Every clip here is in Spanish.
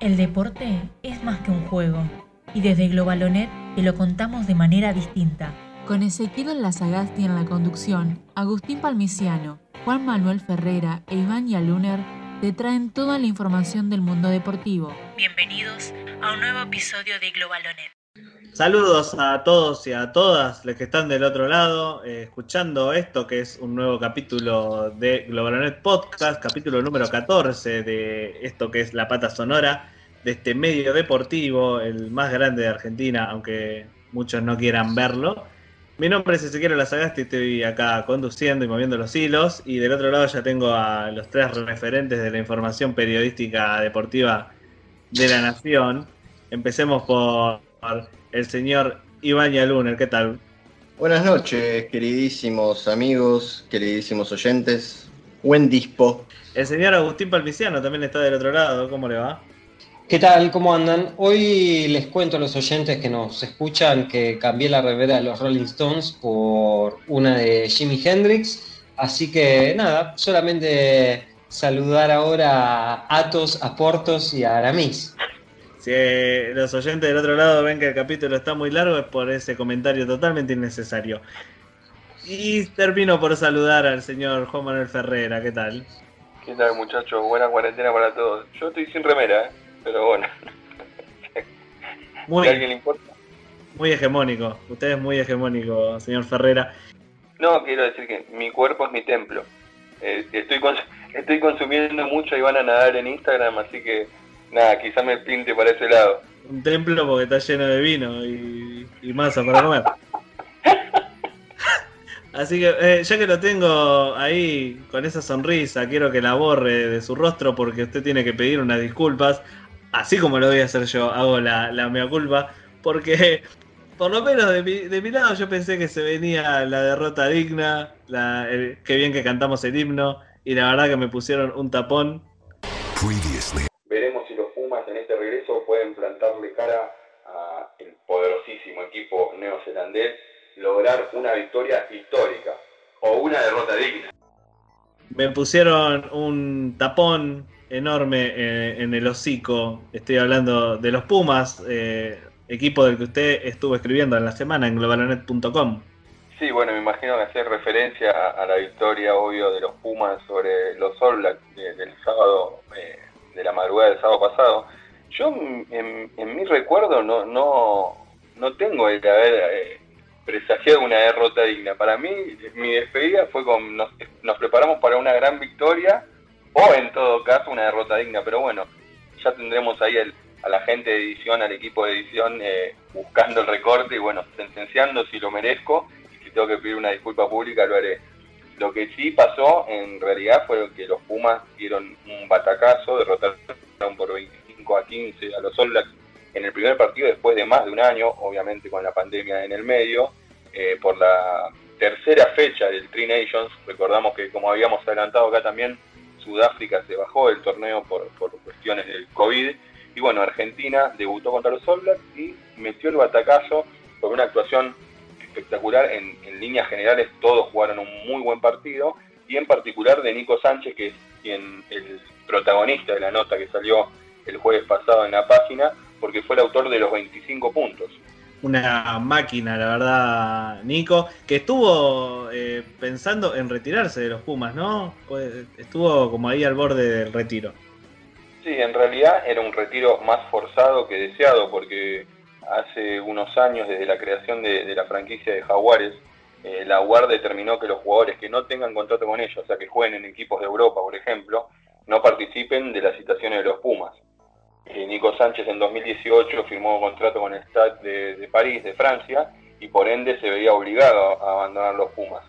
El deporte es más que un juego y desde Globalonet te lo contamos de manera distinta. Con Ezequiel Lazagasti en la conducción, Agustín Palmiciano, Juan Manuel Ferrera e Iván Yaluner te traen toda la información del mundo deportivo. Bienvenidos a un nuevo episodio de Globalonet. Saludos a todos y a todas los que están del otro lado, eh, escuchando esto que es un nuevo capítulo de Globalonet Podcast, capítulo número 14 de esto que es La Pata Sonora, de este medio deportivo, el más grande de Argentina, aunque muchos no quieran verlo. Mi nombre es Ezequiel Lazagasti, estoy acá conduciendo y moviendo los hilos, y del otro lado ya tengo a los tres referentes de la información periodística deportiva de la Nación. Empecemos por el señor Iván Yaluner. ¿Qué tal? Buenas noches, queridísimos amigos, queridísimos oyentes. Buen dispo. El señor Agustín Palmiciano también está del otro lado. ¿Cómo le va? ¿Qué tal? ¿Cómo andan? Hoy les cuento a los oyentes que nos escuchan que cambié la revera de los Rolling Stones por una de Jimi Hendrix. Así que nada, solamente saludar ahora a Atos, a Portos y a Aramis. Si los oyentes del otro lado ven que el capítulo está muy largo, es por ese comentario totalmente innecesario. Y termino por saludar al señor Juan Manuel Ferrera, ¿qué tal? ¿Qué tal muchachos? Buena cuarentena para todos. Yo estoy sin remera, ¿eh? pero bueno. Muy, ¿A alguien le importa? Muy hegemónico, usted es muy hegemónico, señor Ferrera. No, quiero decir que mi cuerpo es mi templo. Eh, estoy, cons estoy consumiendo mucho y van a nadar en Instagram, así que nada, quizá me pinte para ese lado. Un templo porque está lleno de vino y, y masa para comer. Así que eh, ya que lo tengo ahí con esa sonrisa, quiero que la borre de su rostro porque usted tiene que pedir unas disculpas, así como lo voy a hacer yo, hago la, la mea culpa, porque por lo menos de mi, de mi lado yo pensé que se venía la derrota digna, la, el, qué bien que cantamos el himno, y la verdad que me pusieron un tapón. Veremos si los Pumas en este regreso pueden plantarle cara al poderosísimo equipo neozelandés lograr una victoria histórica o una derrota digna. Me pusieron un tapón enorme en, en el hocico. Estoy hablando de los Pumas, eh, equipo del que usted estuvo escribiendo en la semana en globalonet.com. Sí, bueno, me imagino que hacer referencia a, a, la victoria, obvio, de los Pumas sobre los All Blacks de, del sábado, eh, de la madrugada del sábado pasado. Yo, en, en mi recuerdo, no, no, no tengo el haber eh, presagiado una derrota digna. Para mí, mi despedida fue con. Nos, preparamos para una gran victoria o, en todo caso, una derrota digna. Pero bueno, ya tendremos ahí el, a la gente de edición, al equipo de edición, eh, buscando el recorte y, bueno, sentenciando si lo merezco. Y si tengo que pedir una disculpa pública, lo haré. Lo que sí pasó, en realidad, fue que los Pumas dieron un batacazo, derrotaron por 25 a 15 a los All en el primer partido después de más de un año, obviamente con la pandemia en el medio, eh, por la tercera fecha del Tri Nations. Recordamos que como habíamos adelantado acá también, Sudáfrica se bajó del torneo por, por cuestiones del COVID. Y bueno, Argentina debutó contra los All Blacks y metió el batacazo con una actuación espectacular. En, en líneas generales todos jugaron un muy buen partido y en particular de Nico Sánchez, que es quien el protagonista de la nota que salió el jueves pasado en la página, porque fue el autor de los 25 puntos. Una máquina, la verdad, Nico, que estuvo eh, pensando en retirarse de los Pumas, ¿no? Estuvo como ahí al borde del retiro. Sí, en realidad era un retiro más forzado que deseado, porque hace unos años, desde la creación de, de la franquicia de Jaguares, eh, la UAR determinó que los jugadores que no tengan contrato con ellos, o sea, que jueguen en equipos de Europa, por ejemplo, no participen de las citaciones de los Pumas. Eh, Nico Sánchez en 2018 firmó contrato con el Stade de, París, de Francia, y por ende se veía obligado a abandonar los Pumas.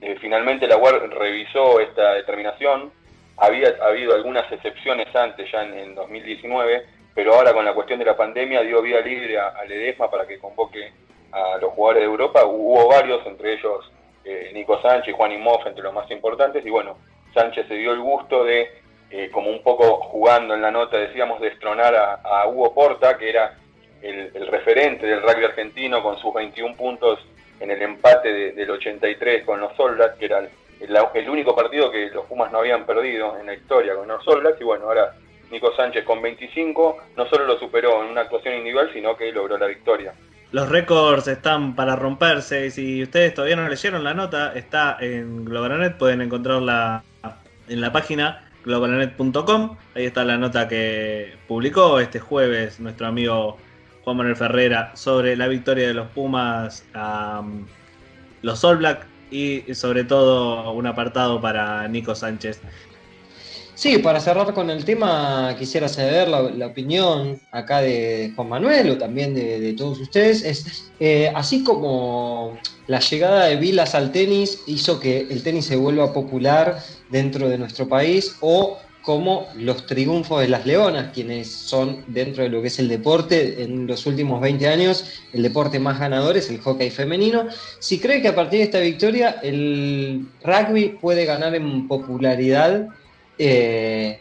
Eh, finalmente la UAR revisó esta determinación, había habido algunas excepciones antes, ya en, en, 2019, pero ahora con la cuestión de la pandemia dio vía libre a, a Ledesma para que convoque a los jugadores de Europa. Hubo varios, entre ellos eh, Nico Sánchez, Juan Imoff, entre los más importantes, y bueno, Sánchez se dio el gusto de eh, como un poco jugando en la nota, decíamos, destronar a, Hugo Porta, que era el, referente del rugby argentino con sus 21 puntos en el empate de, del 83 con los Blacks, que era el, único partido que los Pumas no habían perdido en la historia con los Blacks, y bueno, ahora Nico Sánchez con 25 no solo lo superó en una actuación individual, sino que logró la victoria. Los récords están para romperse y si ustedes todavía no leyeron la nota, está en Globalonet, pueden encontrarla en la página globalonet.com. Ahí está la nota que publicó este jueves nuestro amigo Juan Manuel Ferrera sobre la victoria de los Pumas a um, los All Black y sobre todo un apartado para Nico Sánchez. Sí, para cerrar con el tema, quisiera saber la, opinión acá de Juan Manuel o también de, todos ustedes. Es, eh, así como la llegada de Vilas al tenis hizo que el tenis se vuelva popular dentro de nuestro país, o como los triunfos de las Leonas, quienes son dentro de lo que es el deporte en los últimos 20 años, el deporte más ganador es el hockey femenino. Si cree que a partir de esta victoria el rugby puede ganar en popularidad eh,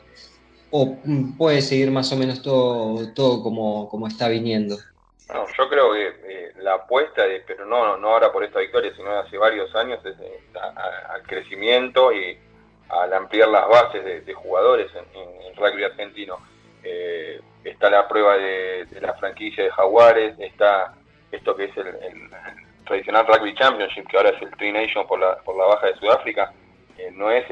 o puede seguir más o menos todo, todo como, como está viniendo. yo creo que eh, la apuesta, de, pero no, no ahora por esta victoria, sino hace varios años, es eh, al crecimiento y al ampliar las bases de, jugadores en, rugby argentino. está la prueba de, la franquicia de Jaguares, está esto que es el, tradicional Rugby Championship, que ahora es el Tri Nation por la, por la baja de Sudáfrica, no es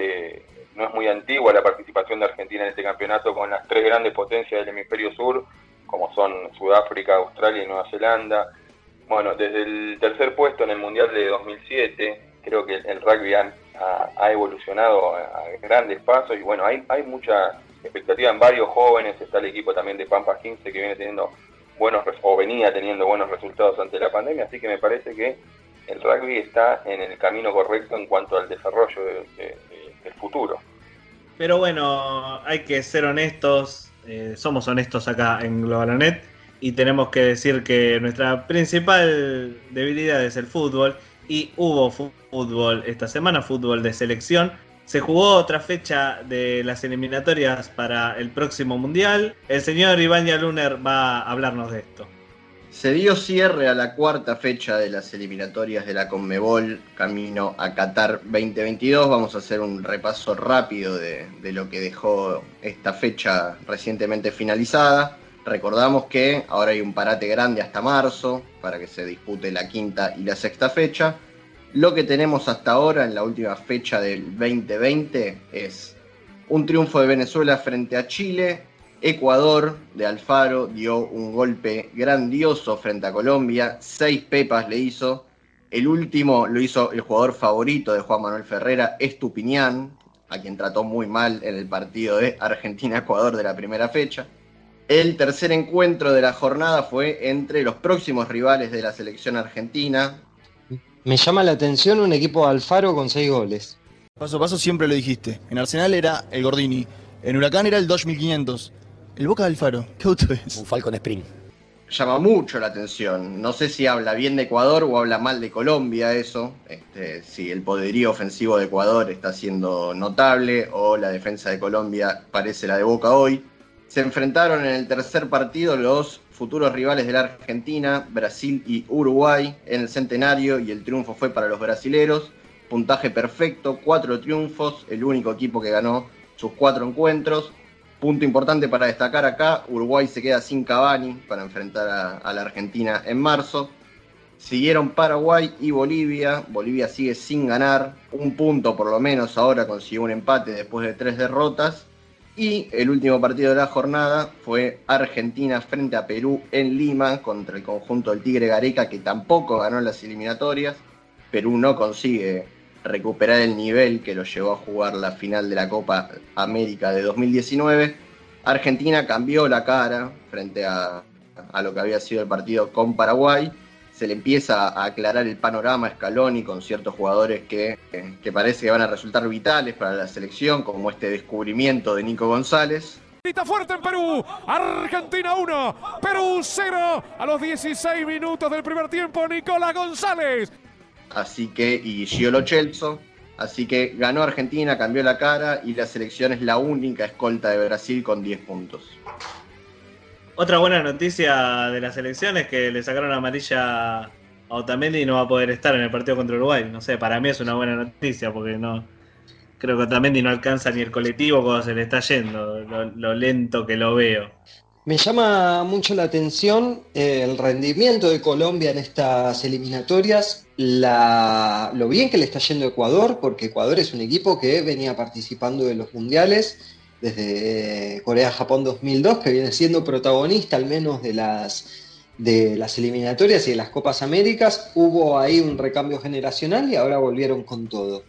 no es muy antigua la participación de Argentina en este campeonato con las tres grandes potencias del hemisferio sur, como son Sudáfrica, Australia y Nueva Zelanda. Bueno, desde el tercer puesto en el Mundial de 2007, creo que el rugby ha, evolucionado a, grandes pasos y bueno, hay, mucha expectativa en varios jóvenes, está el equipo también de Pampa 15 que viene teniendo buenos o venía teniendo buenos resultados ante la pandemia, así que me parece que el rugby está en el camino correcto en cuanto al desarrollo de, el futuro. Pero bueno, hay que ser honestos, eh, somos honestos acá en Globalanet y tenemos que decir que nuestra principal debilidad es el fútbol y hubo fútbol esta semana, fútbol de selección. Se jugó otra fecha de las eliminatorias para el próximo mundial. El señor Iván Yaluner va a hablarnos de esto. Se dio cierre a la cuarta fecha de las eliminatorias de la Conmebol camino a Qatar 2022. Vamos a hacer un repaso rápido de, lo que dejó esta fecha recientemente finalizada. Recordamos que ahora hay un parate grande hasta marzo para que se dispute la quinta y la sexta fecha. Lo que tenemos hasta ahora en la última fecha del 2020 es un triunfo de Venezuela frente a Chile, Ecuador de Alfaro dio un golpe grandioso frente a Colombia, seis pepas le hizo. El último lo hizo el jugador favorito de Juan Manuel Ferrera, Estupiñán, a quien trató muy mal en el partido de Argentina-Ecuador de la primera fecha. El tercer encuentro de la jornada fue entre los próximos rivales de la selección argentina. Me llama la atención un equipo de Alfaro con seis goles. Paso a paso siempre lo dijiste. En Arsenal era el Gordini, en Huracán era el 2500. El Boca del Faro, ¿qué auto es? Un Falcon Spring. Llama mucho la atención. No sé si habla bien de Ecuador o habla mal de Colombia eso. Este, si el poderío ofensivo de Ecuador está siendo notable o la defensa de Colombia parece la de Boca hoy. Se enfrentaron en el tercer partido los futuros rivales de la Argentina, Brasil y Uruguay en el centenario y el triunfo fue para los brasileros. Puntaje perfecto, cuatro triunfos, el único equipo que ganó sus cuatro encuentros. Punto importante para destacar acá, Uruguay se queda sin Cavani para enfrentar a, la Argentina en marzo. Siguieron Paraguay y Bolivia. Bolivia sigue sin ganar. Un punto por lo menos ahora consiguió un empate después de tres derrotas. Y el último partido de la jornada fue Argentina frente a Perú en Lima contra el conjunto del Tigre Gareca que tampoco ganó las eliminatorias. Perú no consigue recuperar el nivel que lo llevó a jugar la final de la Copa América de 2019. Argentina cambió la cara frente a, lo que había sido el partido con Paraguay. Se le empieza a aclarar el panorama a Scaloni con ciertos jugadores que, que parece que van a resultar vitales para la selección, como este descubrimiento de Nico González. fuerte en Perú, Argentina 1, Perú 0 a los 16 minutos del primer tiempo, Nicolás González así que, y Giolo Chelso, así que ganó Argentina, cambió la cara y la selección es la única escolta de Brasil con 10 puntos. Otra buena noticia de la selección es que le sacaron amarilla a Otamendi y no va a poder estar en el partido contra Uruguay. No sé, para mí es una buena noticia porque no, creo que Otamendi no alcanza ni el colectivo cuando se le está yendo, lo, lento que lo veo. Me llama mucho la atención eh, el rendimiento de Colombia en estas eliminatorias, lo bien que le está yendo Ecuador, porque Ecuador es un equipo que venía participando de los mundiales desde Corea-Japón 2002, que viene siendo protagonista al menos de las, de las eliminatorias y de las Copas Américas. Hubo ahí un recambio generacional y ahora volvieron con todo.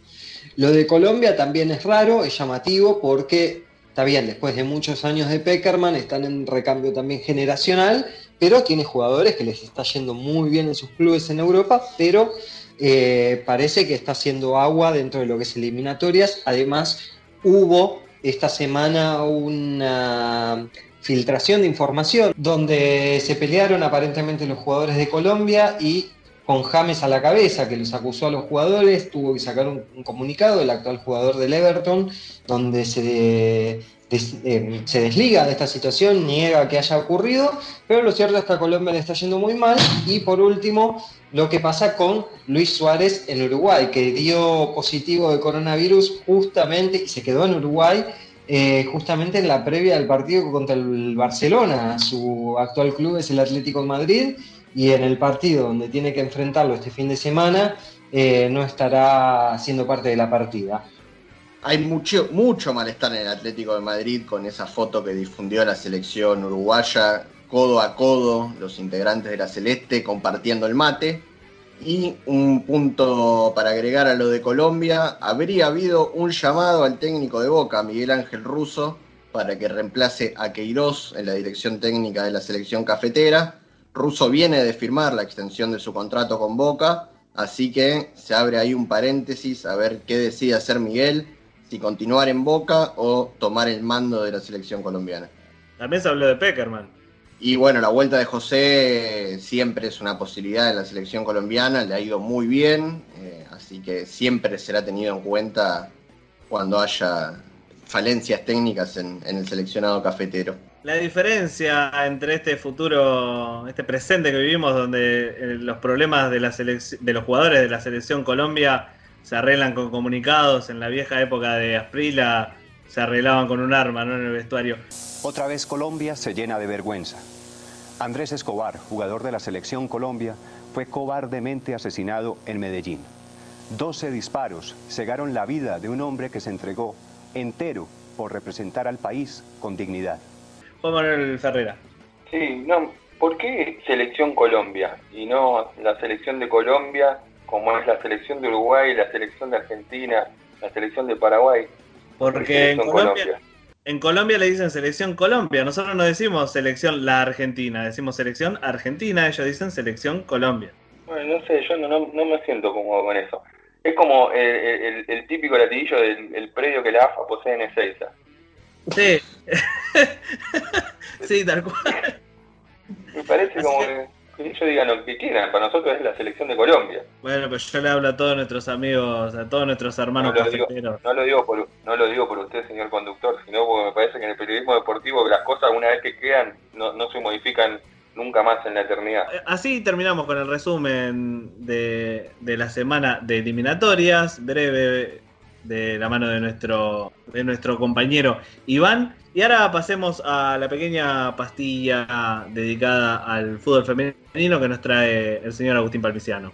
Lo de Colombia también es raro, es llamativo porque está bien, después de muchos años de Peckerman están en recambio también generacional, pero tiene jugadores que les está yendo muy bien en sus clubes en Europa, pero eh, parece que está haciendo agua dentro de lo que es eliminatorias. Además, hubo esta semana una filtración de información donde se pelearon aparentemente los jugadores de Colombia y con James a la cabeza, que los acusó a los jugadores, tuvo que sacar un, comunicado, el actual jugador del Everton, donde se, eh, se desliga de esta situación, niega que haya ocurrido, pero lo cierto es que a Colombia le está yendo muy mal. Y por último, lo que pasa con Luis Suárez en Uruguay, que dio positivo de coronavirus justamente y se quedó en Uruguay. Eh, justamente en la previa del partido contra el Barcelona, su actual club es el Atlético de Madrid, y en el partido donde tiene que enfrentarlo este fin de semana eh, no estará siendo parte de la partida. Hay mucho, mucho malestar en el Atlético de Madrid con esa foto que difundió la selección uruguaya, codo a codo, los integrantes de la Celeste compartiendo el mate. Y un punto para agregar a lo de Colombia, habría habido un llamado al técnico de Boca, Miguel Ángel Russo, para que reemplace a Queiroz en la dirección técnica de la selección cafetera Russo viene de firmar la extensión de su contrato con Boca, así que se abre ahí un paréntesis a ver qué decide hacer Miguel, si continuar en Boca o tomar el mando de la selección colombiana. También se habló de Peckerman. Y bueno, la vuelta de José siempre es una posibilidad en la selección colombiana, le ha ido muy bien, eh, así que siempre será tenido en cuenta cuando haya falencias técnicas en el seleccionado cafetero. La diferencia entre este futuro, este presente que vivimos, donde eh, los problemas de, los jugadores de la selección Colombia se arreglan con comunicados, en la vieja época de Asprila se arreglaban con un arma, ¿no? En el vestuario. Otra vez Colombia se llena de vergüenza. Andrés Escobar, jugador de la selección Colombia, fue cobardemente asesinado en Medellín. 12 disparos cegaron la vida de un hombre que se entregó entero por representar al país con dignidad. Juan Manuel Ferrera. Sí, no, ¿por qué selección Colombia y no la selección de Colombia como es la selección de Uruguay, la selección de Argentina, la selección de Paraguay? Porque en Colombia, en Colombia le dicen selección Colombia, nosotros no decimos selección la Argentina, decimos selección Argentina, ellos dicen selección Colombia. Bueno, no sé, yo no, no, me siento cómodo con eso. Es como el, típico latiguillo del predio que la AFA posee en Ezeiza. Sí. sí, tal cual. Me parece como que, ellos digan lo que quieran. Para nosotros es la selección de Colombia. Bueno, pero yo le hablo a todos nuestros amigos, a todos nuestros hermanos no lo Digo, no, lo digo por, no lo digo por usted, señor conductor, sino porque me parece que en el periodismo deportivo las cosas una vez que quedan no, no se modifican nunca más en la eternidad. Eh, así terminamos con el resumen de, de la semana de eliminatorias. Breve de la mano de nuestro, de nuestro compañero Iván. Y ahora pasemos a la pequeña pastilla dedicada al fútbol femenino que nos trae el señor Agustín Palmiciano.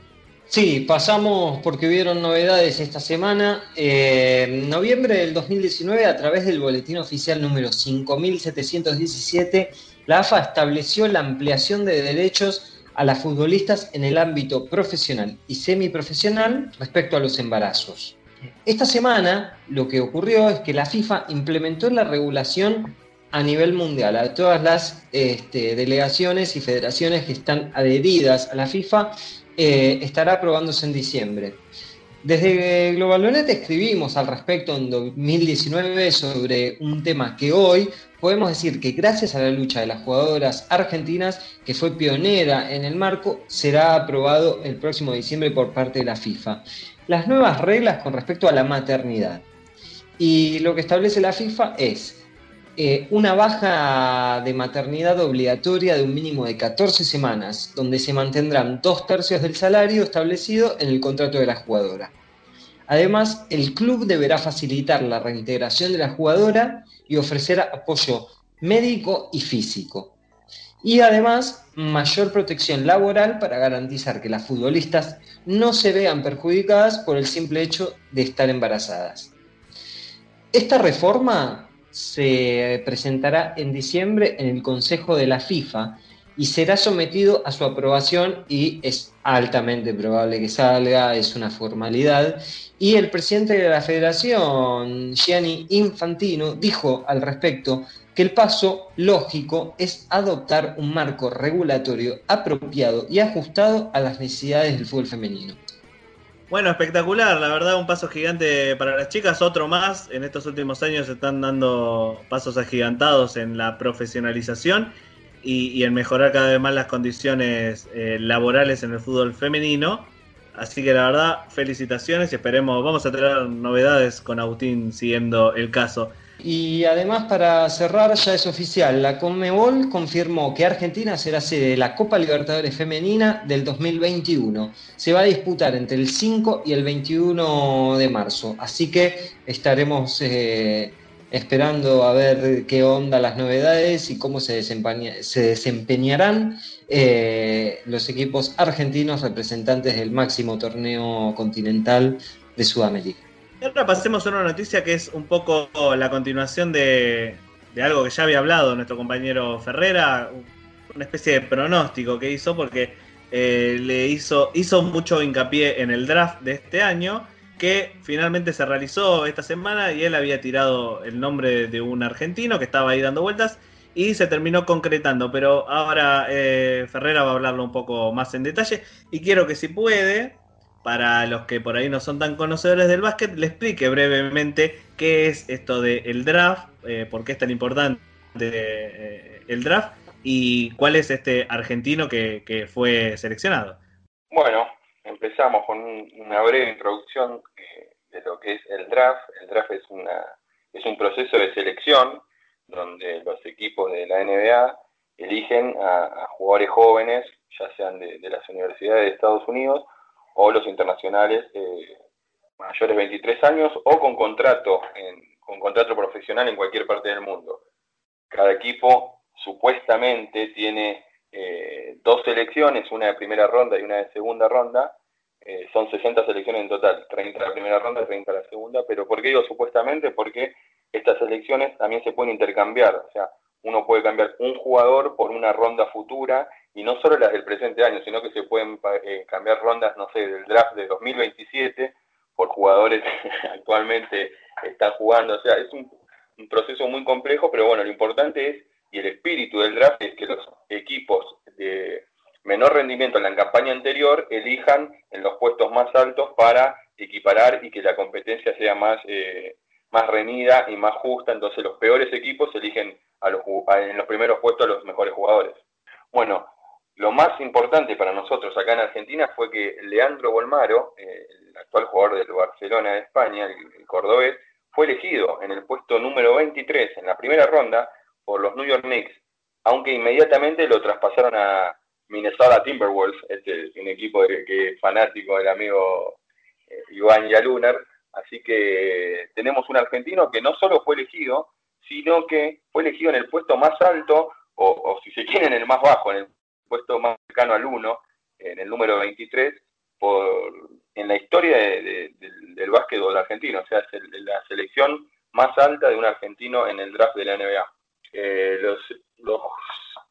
Sí, pasamos porque hubieron novedades esta semana. Eh, en noviembre del 2019, a través del boletín oficial número 5717, la AFA estableció la ampliación de derechos a las futbolistas en el ámbito profesional y semiprofesional respecto a los embarazos. Esta semana lo que ocurrió es que la FIFA implementó la regulación a nivel mundial, a todas las este, delegaciones y federaciones que están adheridas a la FIFA, eh, estará aprobándose en diciembre. Desde Globalonet escribimos al respecto en 2019 sobre un tema que hoy podemos decir que gracias a la lucha de las jugadoras argentinas, que fue pionera en el marco, será aprobado el próximo diciembre por parte de la FIFA las nuevas reglas con respecto a la maternidad. Y lo que establece la FIFA es eh, una baja de maternidad obligatoria de un mínimo de 14 semanas, donde se mantendrán dos tercios del salario establecido en el contrato de la jugadora. Además, el club deberá facilitar la reintegración de la jugadora y ofrecer apoyo médico y físico. Y además, mayor protección laboral para garantizar que las futbolistas no se vean perjudicadas por el simple hecho de estar embarazadas. Esta reforma se presentará en diciembre en el Consejo de la FIFA y será sometido a su aprobación y es altamente probable que salga, es una formalidad. Y el presidente de la federación, Gianni Infantino, dijo al respecto que el paso lógico es adoptar un marco regulatorio apropiado y ajustado a las necesidades del fútbol femenino. Bueno, espectacular, la verdad, un paso gigante para las chicas, otro más. En estos últimos años se están dando pasos agigantados en la profesionalización y, en mejorar cada vez más las condiciones eh, laborales en el fútbol femenino. Así que la verdad, felicitaciones y esperemos, vamos a tener novedades con Agustín siguiendo el caso. Y además, para cerrar, ya es oficial, la Conmebol confirmó que Argentina será sede de la Copa Libertadores Femenina del 2021. Se va a disputar entre el 5 y el 21 de marzo, así que estaremos eh, esperando a ver qué onda las novedades y cómo se, se desempeñarán eh, los equipos argentinos representantes del máximo torneo continental de Sudamérica. Ahora pasemos a una noticia que es un poco la continuación de, algo que ya había hablado nuestro compañero Ferrera, una especie de pronóstico que hizo porque eh, le hizo, hizo mucho hincapié en el draft de este año que finalmente se realizó esta semana y él había tirado el nombre de un argentino que estaba ahí dando vueltas y se terminó concretando, pero ahora eh, Ferrera va a hablarlo un poco más en detalle y quiero que si puede, para los que por ahí no son tan conocedores del básquet, le explique brevemente qué es esto del draft, eh, por qué es tan importante eh, el draft y cuál es este argentino que fue seleccionado. Bueno, empezamos con una breve introducción de lo que es el draft. El draft es, una, es un proceso de selección donde los equipos de la NBA eligen a, jugadores jóvenes, ya sean de, las universidades de Estados Unidos o los internacionales eh, mayores de 23 años o con contrato, con contrato profesional en cualquier parte del mundo. Cada equipo supuestamente tiene eh, dos selecciones, una de primera ronda y una de segunda ronda. Eh, son 60 selecciones en total, 30 la primera ronda y 30 la segunda. Pero ¿por qué digo supuestamente? Porque estas selecciones también se pueden intercambiar. O sea, uno puede cambiar un jugador por una ronda futura y no solo las del presente año, sino que se pueden eh, cambiar rondas, no sé, del draft de 2027 por jugadores que actualmente están jugando. O sea, es un proceso muy complejo, pero bueno, lo importante es y el espíritu del draft es que los equipos de menor rendimiento en la campaña anterior elijan en los puestos más altos para equiparar y que la competencia sea más, eh, más reñida y más justa. Entonces los peores equipos eligen a los, en los primeros puestos a los mejores jugadores. Bueno, lo más importante para nosotros acá en Argentina fue que Leandro Bolmaro, eh, el actual jugador del Barcelona de España, el cordobés, fue elegido en el puesto número 23 en la primera ronda por los New York Knicks, aunque inmediatamente lo traspasaron a Minnesota Timberwolves, este es un equipo que es fanático del amigo eh, Iván Yalunar, así que tenemos un argentino que no solo fue elegido, sino que fue elegido en el puesto más alto, o, si se quiere en el más bajo, en el puesto más cercano al 1, en el número 23, por, en la historia del básquetbol argentino, o sea, es la selección más alta de un argentino en el draft de la NBA. Eh, los,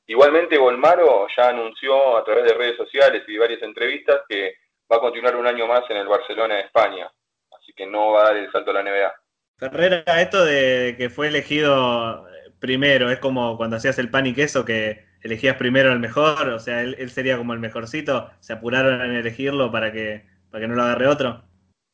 igualmente, Volmaro ya anunció a través de redes sociales y varias entrevistas que va a continuar un año más en el Barcelona de España, así que no va a dar el salto a la NBA. Ferrera, esto de que fue elegido primero, es como cuando hacías el pan y queso que elegías primero el mejor, o sea, él, él sería como el mejorcito, se apuraron en elegirlo para que, para que no lo agarre otro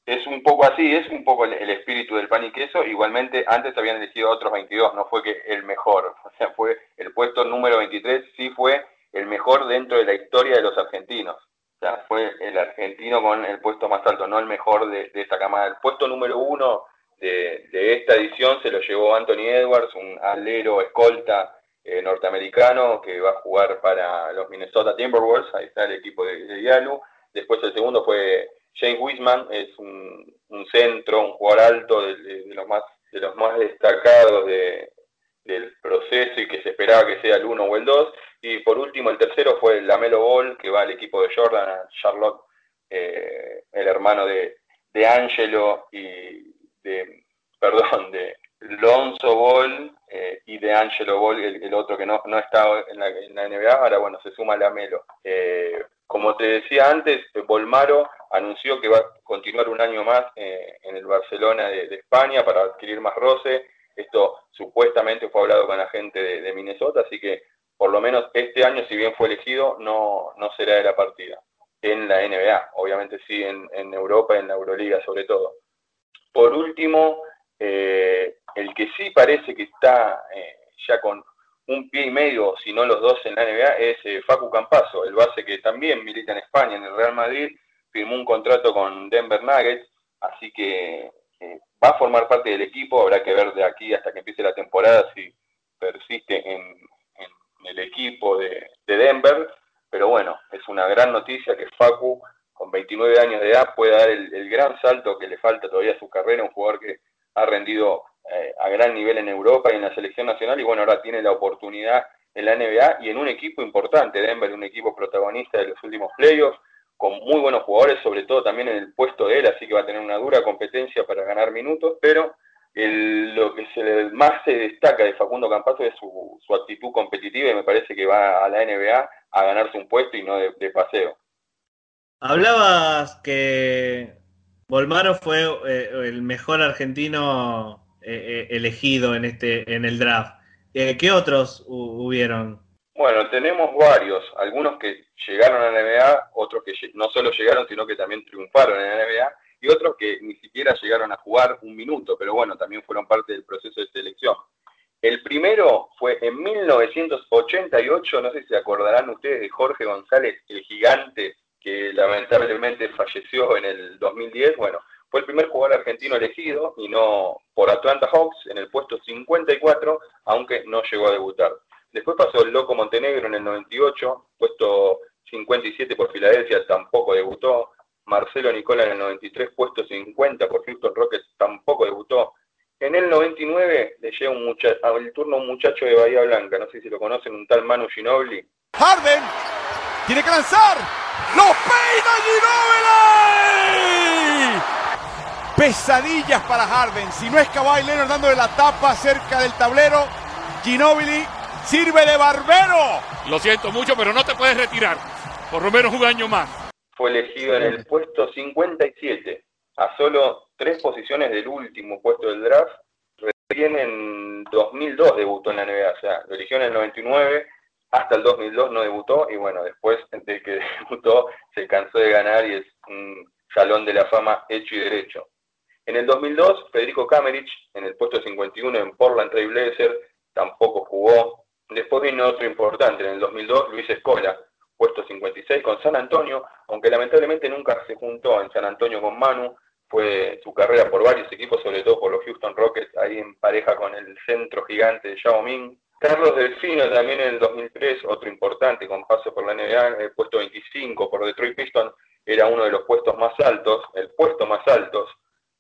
es un poco así, es un poco el, espíritu del pan y queso. Igualmente, antes habían elegido otros 22, no fue que el mejor. O sea, fue el puesto número 23, sí fue el mejor dentro de la historia de los argentinos. O sea, fue el argentino con el puesto más alto, no el mejor de, esta camada. El puesto número uno de, esta edición se lo llevó Anthony Edwards, un alero escolta eh, norteamericano que va a jugar para los Minnesota Timberwolves. Ahí está el equipo de, de Yalu. Después el segundo fue James Wiseman es un, centro, un jugador alto de, los más de los más destacados del proceso y que se esperaba que sea el 1 o el 2. Y por último, el tercero fue el Lamelo Ball, que va al equipo de Jordan, Charlotte, eh, el hermano de, de Angelo y de, perdón, de Lonzo Ball eh, y de Angelo Ball, el, otro que no, no está en la, NBA, ahora bueno, se suma Lamelo. Eh, como te decía antes, Bolmaro anunció que va a continuar un año más eh, en el Barcelona de, España para adquirir más roce. Esto supuestamente fue hablado con la gente de, Minnesota, así que por lo menos este año, si bien fue elegido, no, no será de la partida en la NBA, obviamente sí en, Europa, en la Euroliga sobre todo. Por último, eh, el que sí parece que está eh, ya con un pie y medio, si no los dos en la NBA, es eh, Facu Campazo, el base que también milita en España, en el Real Madrid, firmó un contrato con Denver Nuggets, así que va a formar parte del equipo, habrá que ver de aquí hasta que empiece la temporada si persiste en, el equipo de, Denver, pero bueno, es una gran noticia que Facu, con 29 años de edad, pueda dar el, el gran salto que le falta todavía a su carrera, un jugador que ha rendido eh, a gran nivel en Europa y en la selección nacional y bueno, ahora tiene la oportunidad en la NBA y en un equipo importante, Denver, un equipo protagonista de los últimos playoffs, con muy buenos jugadores, sobre todo también en el puesto de él, así que va a tener una dura competencia para ganar minutos, pero lo que se más se destaca de Facundo Campazo es su, actitud competitiva y me parece que va a la NBA a ganarse un puesto y no de paseo. Hablabas que Volmaro fue eh, el mejor argentino eh, eh, elegido en este en el draft. ¿Qué otros hubieron? Bueno, tenemos varios, algunos que llegaron a la NBA, otros que no solo llegaron, sino que también triunfaron en la NBA, y otros que ni siquiera llegaron a jugar un minuto, pero bueno, también fueron parte del proceso de selección. El primero fue en 1988, no sé si se acordarán ustedes de Jorge González, el gigante que lamentablemente falleció en el 2010, bueno, fue el primer jugador argentino elegido y no por Atlanta Hawks en el puesto 54, aunque no llegó a debutar. Después pasó el Loco Montenegro en el 98, puesto 57 por Filadelfia, tampoco debutó. Marcelo Nicola en el 93, puesto 50 por Houston Rockets, tampoco debutó. En el 99 le llega un el turno a un muchacho de Bahía Blanca, no sé si lo conocen, un tal Manu Ginobili. Harden tiene que lanzar, ¡Lo peina Ginobili! Pesadillas para Harden. Si no es Kawhi Leonard dándole la tapa cerca del tablero, Ginobili sirve de barbero. Lo siento mucho, pero no te puedes retirar. Por lo menos un año más. Fue elegido en el puesto 57, a solo tres posiciones del último puesto del draft. Recién en 2002 debutó en la NBA, o sea, lo eligió en el 99 hasta el 2002 no debutó y bueno, después de que debutó se cansó de ganar y es un salón de la fama hecho y derecho. En el 2002, Federico Kamerich, en el puesto 51 en Portland Trail Blazer, tampoco jugó. Después vino otro importante, en el 2002, Luis Escola, puesto 56 con San Antonio, aunque lamentablemente nunca se juntó en San Antonio con Manu, fue su carrera por varios equipos, sobre todo por los Houston Rockets, ahí en pareja con el centro gigante de Yao Ming. Carlos Delfino también en el 2003, otro importante con paso por la NBA, el puesto 25 por Detroit Pistons, era uno de los puestos más altos, el puesto más alto,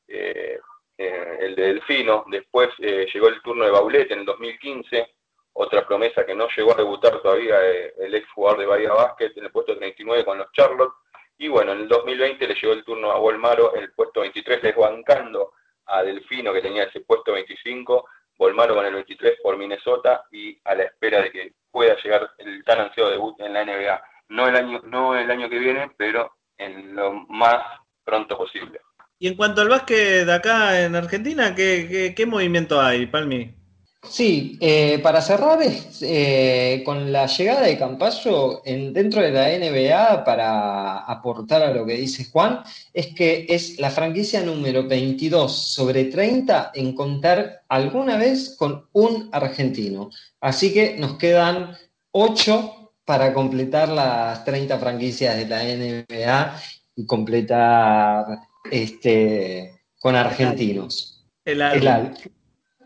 eh, eh, el de Delfino. Después eh, llegó el turno de Baulet en el 2015, otra promesa que no llegó a debutar todavía, el ex jugador de Bahía Basket en el puesto 39 con los Charlotte. Y bueno, en el 2020 le llegó el turno a Volmaro, el puesto 23, desbancando a Delfino que tenía ese puesto 25 Volmaro con el 23 por Minnesota y a la espera de que pueda llegar el tan ansiado debut en la NBA. No el año, no el año que viene, pero en lo más pronto posible. Y en cuanto al básquet de acá en Argentina, ¿qué, qué movimiento hay, Palmi? Sí, eh, para cerrar, eh, con la llegada de Campaso en, dentro de la NBA, para aportar a lo que dice Juan, es que es la franquicia número 22 sobre 30 en contar alguna vez con un argentino. Así que nos quedan 8 para completar las 30 franquicias de la NBA y completar este, con argentinos. El,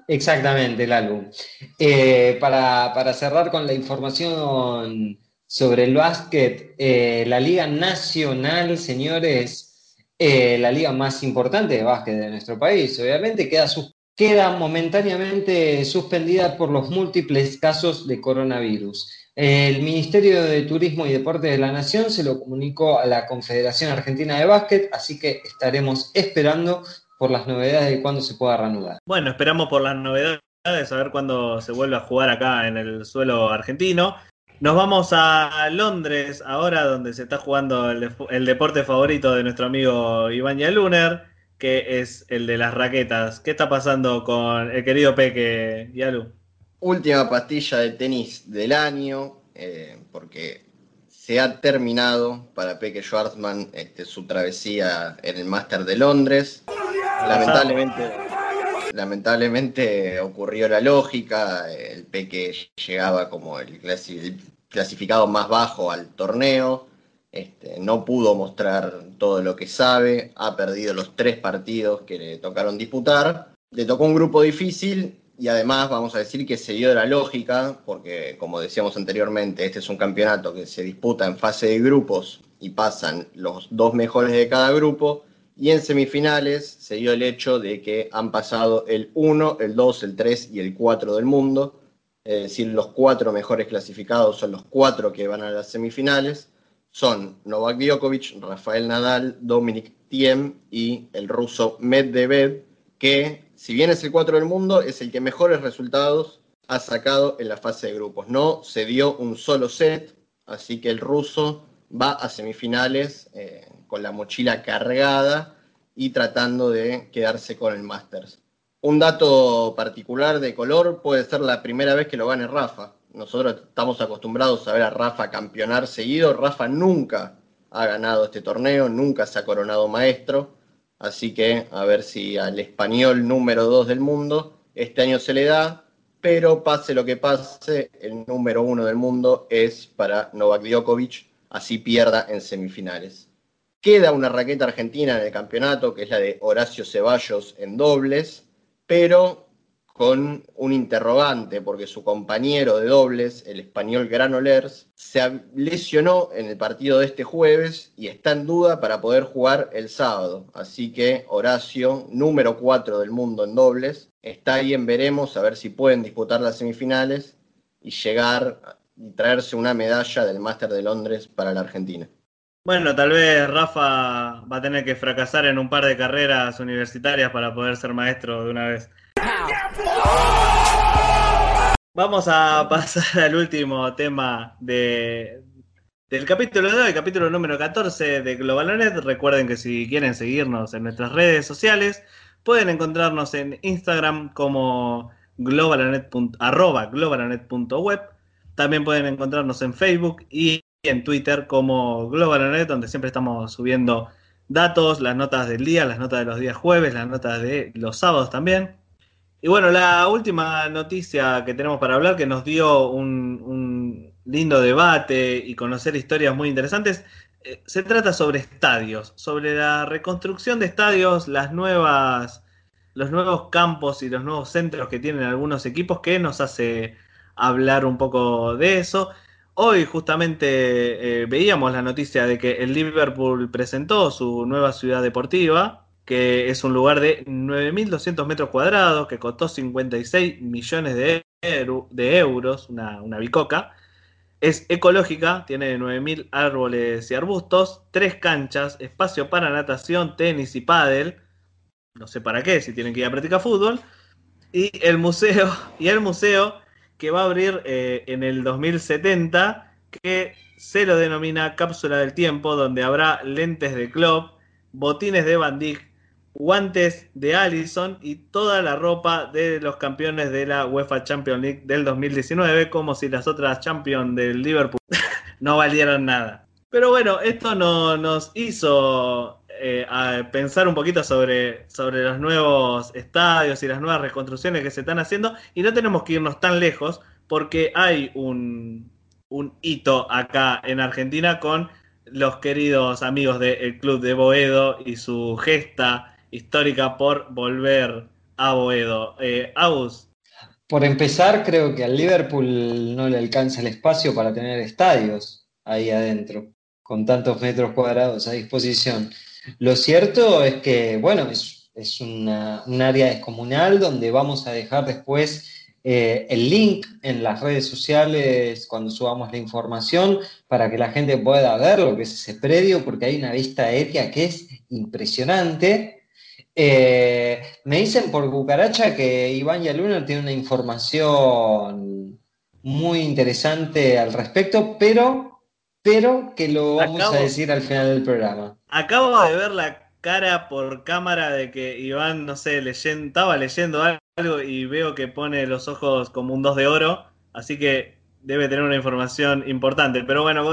Exactamente, el álbum. Eh, para, cerrar con la información sobre el básquet, eh, la Liga Nacional, señores, eh, la liga más importante de básquet de nuestro país. Obviamente queda, queda momentáneamente suspendida por los múltiples casos de coronavirus. El Ministerio de Turismo y Deportes de la Nación se lo comunicó a la Confederación Argentina de Básquet, así que estaremos esperando por las novedades de cuándo se pueda reanudar. Bueno, esperamos por las novedades, a ver cuándo se vuelve a jugar acá en el suelo argentino. Nos vamos a Londres ahora, donde se está jugando el, deporte favorito de nuestro amigo Iván Yaluner, que es el de las raquetas. ¿Qué está pasando con el querido Peque Yalu? última pastilla de tenis del año, eh, porque se ha terminado para Peque Schwarzman este, su travesía en el Máster de Londres. Lamentablemente, lamentablemente ocurrió la lógica, el Peque llegaba como el, clasificado más bajo al torneo, este, no pudo mostrar todo lo que sabe, ha perdido los tres partidos que le tocaron disputar, le tocó un grupo difícil y además vamos a decir que se dio la lógica, porque como decíamos anteriormente, este es un campeonato que se disputa en fase de grupos y pasan los dos mejores de cada grupo, y en semifinales se dio el hecho de que han pasado el 1, el 2, el 3 y el 4 del mundo, es decir, los cuatro mejores clasificados son los cuatro que van a las semifinales, son Novak Djokovic, Rafael Nadal, Dominic Thiem y el ruso Medvedev, que si bien es el 4 del mundo, es el que mejores resultados ha sacado en la fase de grupos. No se dio un solo set, así que el ruso va a semifinales eh, con la mochila cargada y tratando de quedarse con el Masters. Un dato particular de color puede ser la primera vez que lo gane Rafa. Nosotros estamos acostumbrados a ver a Rafa campeonar seguido. Rafa nunca ha ganado este torneo, nunca se ha coronado maestro. Así que a ver si al español número 2 del mundo este año se le da, pero pase lo que pase, el número 1 del mundo es para Novak Djokovic, así pierda en semifinales. Queda una raqueta argentina en el campeonato, que es la de Horacio Ceballos en dobles, pero con un interrogante, porque su compañero de dobles, el español Granolers, se lesionó en el partido de este jueves y está en duda para poder jugar el sábado. Así que Horacio, número 4 del mundo en dobles, está ahí en veremos a ver si pueden disputar las semifinales y llegar y traerse una medalla del Máster de Londres para la Argentina. Bueno, tal vez Rafa va a tener que fracasar en un par de carreras universitarias para poder ser maestro de una vez. Vamos a pasar al último tema de, del capítulo de hoy, capítulo número 14 de Globalonet. Recuerden que si quieren seguirnos en nuestras redes sociales, pueden encontrarnos en Instagram como globalonet.web. También pueden encontrarnos en Facebook y en Twitter como Globalonet, donde siempre estamos subiendo datos, las notas del día, las notas de los días jueves, las notas de los sábados también. Y bueno, la última noticia que tenemos para hablar, que nos dio un, lindo debate y conocer historias muy interesantes, eh, se trata sobre estadios, sobre la reconstrucción de estadios, las nuevas, los nuevos campos y los nuevos centros que tienen algunos equipos, que nos hace hablar un poco de eso. Hoy justamente eh, veíamos la noticia de que el Liverpool presentó su nueva ciudad deportiva, que es un lugar de 9.200 metros cuadrados, que costó 56 millones de, de euros, una, bicoca. Es ecológica, tiene 9.000 árboles y arbustos, tres canchas, espacio para natación, tenis y pádel. No sé para qué, si tienen que ir a practicar fútbol. Y el museo, y el museo que va a abrir eh, en el 2070, que se lo denomina Cápsula del Tiempo, donde habrá lentes de club, botines de Van guantes de Allison y toda la ropa de los campeones de la UEFA Champions League del 2019, como si las otras Champions del Liverpool no valieran nada. Pero bueno, esto no, nos hizo eh, pensar un poquito sobre, sobre los nuevos estadios y las nuevas reconstrucciones que se están haciendo y no tenemos que irnos tan lejos porque hay un, un hito acá en Argentina con los queridos amigos del Club de Boedo y su gesta histórica por volver a Boedo. Eh, Por empezar, creo que al Liverpool no le alcanza el espacio para tener estadios ahí adentro, con tantos metros cuadrados a disposición. Lo cierto es que, bueno, es, es una, un área descomunal donde vamos a dejar después eh, el link en las redes sociales cuando subamos la información para que la gente pueda ver lo que es ese predio, porque hay una vista aérea que es impresionante. Eh, me dicen por cucaracha que Iván Yaluna tiene una información muy interesante al respecto, pero, pero que lo vamos a decir al final del programa. Acabo de ver la cara por cámara de que Iván, no sé, leyendo, estaba leyendo algo y veo que pone los ojos como un dos de oro, así que debe tener una información importante. Pero bueno,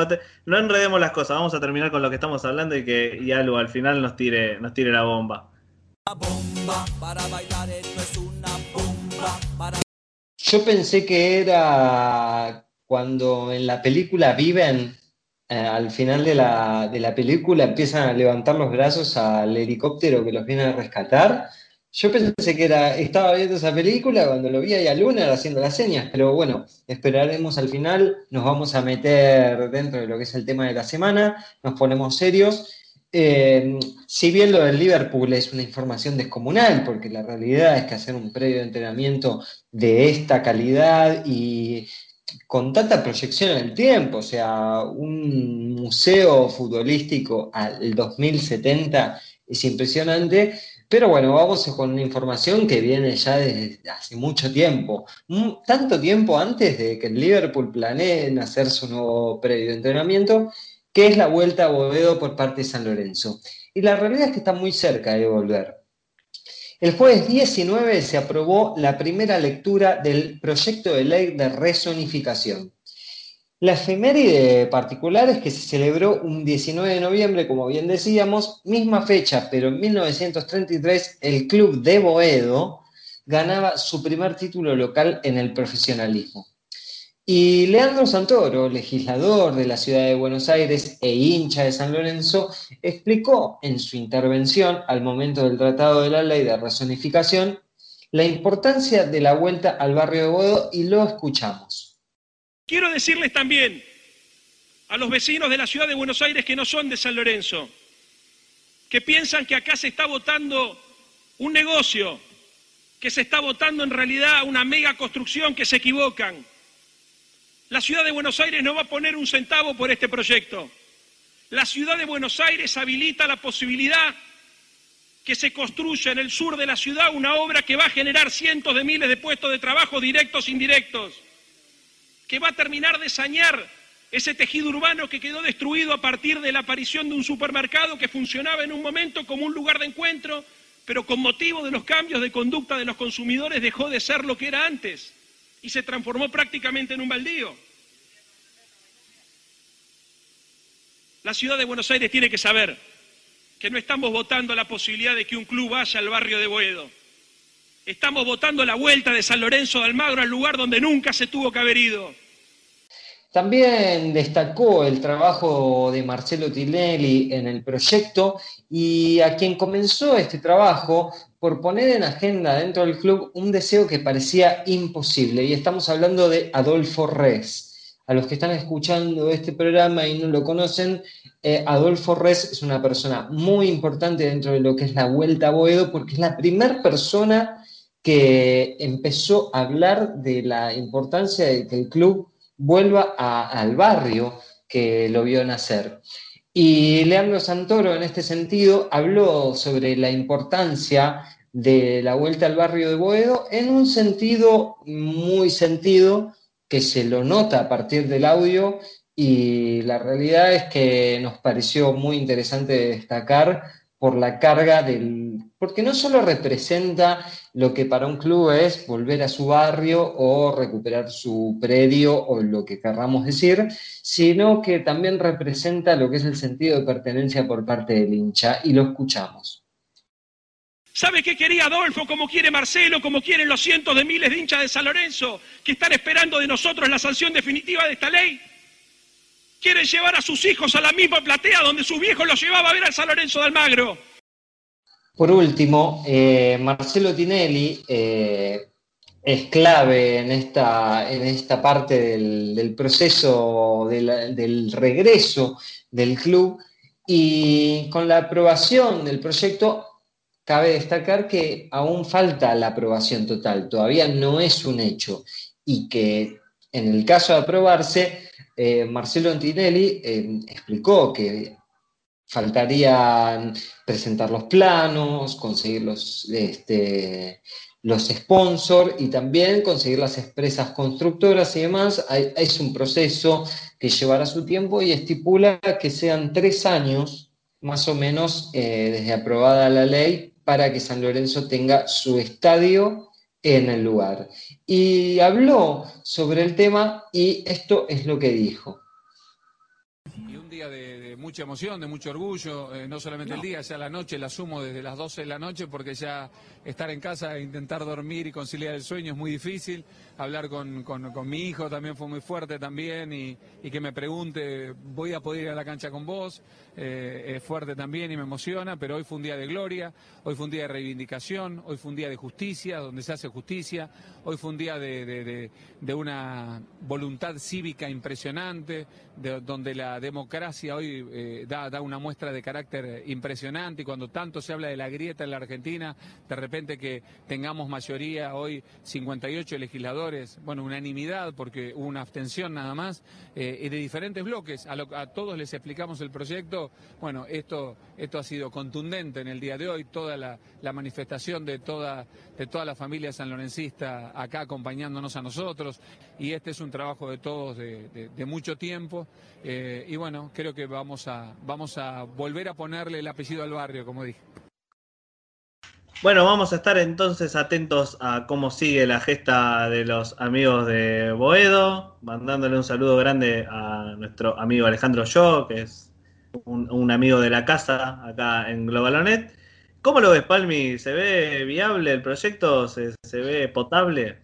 no enredemos las cosas, vamos a terminar con lo que estamos hablando y que y algo al final nos tire, nos tire la bomba. Yo pensé que era cuando en la película viven, eh, al final de la, de la, película empiezan a levantar los brazos al helicóptero que los viene a rescatar. Yo pensé que era, estaba viendo esa película cuando lo vi ahí a Luna haciendo las señas, pero bueno, esperaremos al final, nos vamos a meter dentro de lo que es el tema de la semana, nos ponemos serios eh, si bien lo del Liverpool es una información descomunal, porque la realidad es que hacer un predio de entrenamiento de esta calidad y con tanta proyección en el tiempo, o sea, un museo futbolístico al 2070 es impresionante, pero bueno, vamos con una información que viene ya desde hace mucho tiempo, tanto tiempo antes de que el Liverpool planee hacer su nuevo predio de entrenamiento que es la vuelta a Bovedo por parte de San Lorenzo. Y la realidad es que está muy cerca de volver. El jueves 19 se aprobó la primera lectura del proyecto de ley de rezonificación. La efeméride particular es que se celebró un 19 de noviembre, como bien decíamos, misma fecha, pero en 1933 el club de Boedo ganaba su primer título local en el profesionalismo. Y Leandro Santoro, legislador de la ciudad de Buenos Aires e hincha de San Lorenzo, explicó en su intervención al momento del tratado de la ley de razonificación la importancia de la vuelta al barrio de Bodo y lo escuchamos. Quiero decirles también a los vecinos de la ciudad de Buenos Aires que no son de San Lorenzo, que piensan que acá se está votando un negocio, que se está votando en realidad una mega construcción, que se equivocan la ciudad de Buenos Aires no va a poner un centavo por este proyecto. La ciudad de Buenos Aires habilita la posibilidad que se construya en el sur de la ciudad una obra que va a generar cientos de miles de puestos de trabajo directos e indirectos, que va a terminar de sañar ese tejido urbano que quedó destruido a partir de la aparición de un supermercado que funcionaba en un momento como un lugar de encuentro, pero con motivo de los cambios de conducta de los consumidores dejó de ser lo que era antes y se transformó prácticamente en un baldío. La ciudad de Buenos Aires tiene que saber que no estamos votando la posibilidad de que un club vaya al barrio de Boedo. Estamos votando la vuelta de San Lorenzo de Almagro al lugar donde nunca se tuvo que haber ido. También destacó el trabajo de Marcelo Tinelli en el proyecto y a quien comenzó este trabajo por poner en agenda dentro del club un deseo que parecía imposible. Y estamos hablando de Adolfo Res. A los que están escuchando este programa y no lo conocen, eh, Adolfo Res es una persona muy importante dentro de lo que es la Vuelta a Boedo porque es la primera persona que empezó a hablar de la importancia de que el club vuelva al barrio que lo vio nacer. Y Leandro Santoro, en este sentido, habló sobre la importancia de la vuelta al barrio de Boedo en un sentido muy sentido que se lo nota a partir del audio y la realidad es que nos pareció muy interesante destacar por la carga del... porque no solo representa lo que para un club es volver a su barrio o recuperar su predio o lo que querramos decir, sino que también representa lo que es el sentido de pertenencia por parte del hincha y lo escuchamos. ¿Sabe qué quería Adolfo, como quiere Marcelo, como quieren los cientos de miles de hinchas de San Lorenzo que están esperando de nosotros la sanción definitiva de esta ley? quieren llevar a sus hijos a la misma platea donde sus viejos los llevaba a ver al San Lorenzo de Almagro. Por último, eh, Marcelo Tinelli eh, es clave en esta, en esta parte del, proceso del regreso del club. Y con la aprobación del proyecto, cabe destacar que aún falta la aprobación total, todavía no es un hecho, y que en el caso de aprobarse, eh, Marcelo Antinelli eh, explicó que faltarían presentar los planos, conseguir los, este, los sponsors y también conseguir las empresas constructoras y demás. es un proceso que llevará su tiempo y estipula que sean tres años más o menos eh, desde aprobada la ley para que San Lorenzo tenga su estadio en el lugar. Y habló sobre el tema y esto es lo que dijo. Mucha emoción, de mucho orgullo, eh, no solamente el día, ya la noche la sumo desde las 12 de la noche porque ya estar en casa e intentar dormir y conciliar el sueño es muy difícil. Hablar con, mi hijo también fue muy fuerte también y, que me pregunte, ¿voy a poder ir a la cancha con vos? Eh, es fuerte también y me emociona, pero hoy fue un día de gloria, hoy fue un día de reivindicación, hoy fue un día de justicia, donde se hace justicia, hoy fue un día de, una voluntad cívica impresionante, donde la democracia hoy eh, da, da una muestra de carácter impresionante y cuando tanto se habla de la grieta en la Argentina, de repente que tengamos mayoría hoy 58 legisladores, bueno, unanimidad porque hubo una abstención nada más, eh, de diferentes bloques, a, todos les explicamos el proyecto, bueno, esto, esto ha sido contundente en el día de hoy, toda la, manifestación de toda, de la familia sanlorencista acá acompañándonos a nosotros, y este es un trabajo de todos de, mucho tiempo, eh, y bueno, creo que vamos a, vamos a volver a ponerle el apellido al barrio, como dije. Bueno, vamos a estar entonces atentos a cómo sigue la gesta de los amigos de Boedo, mandándole un saludo grande a nuestro amigo Alejandro Yo, que es un, amigo de la casa acá en Globalonet. ¿Cómo lo ves, Palmi? ¿Se ve viable el proyecto? ¿Se, ve potable?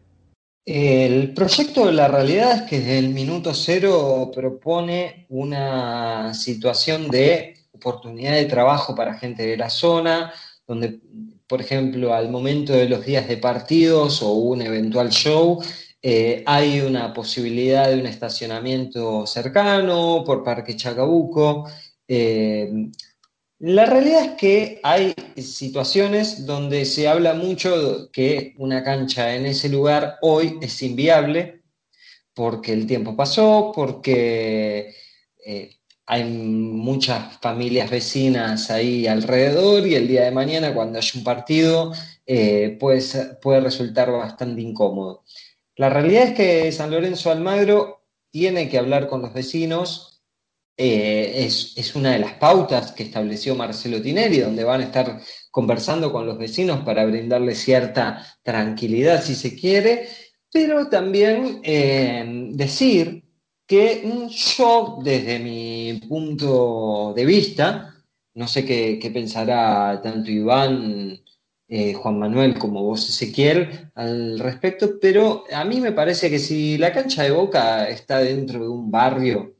El proyecto, la realidad es que desde el minuto cero propone una situación de oportunidad de trabajo para gente de la zona, donde por ejemplo, al momento de los días de partidos o un eventual show, eh, hay una posibilidad de un estacionamiento cercano por Parque Chacabuco. Eh, la realidad es que hay situaciones donde se habla mucho que una cancha en ese lugar hoy es inviable porque el tiempo pasó, porque eh, hay muchas familias vecinas ahí alrededor y el día de mañana cuando haya un partido eh, puede, resultar bastante incómodo. La realidad es que San Lorenzo Almagro tiene que hablar con los vecinos, eh, es, una de las pautas que estableció Marcelo Tinelli, donde van a estar conversando con los vecinos para brindarle cierta tranquilidad si se quiere, pero también eh, decir que yo, desde mi punto de vista, no sé qué, pensará tanto Iván, eh, Juan Manuel como vos, Ezequiel, al respecto, pero a mí me parece que si la cancha de Boca está dentro de un barrio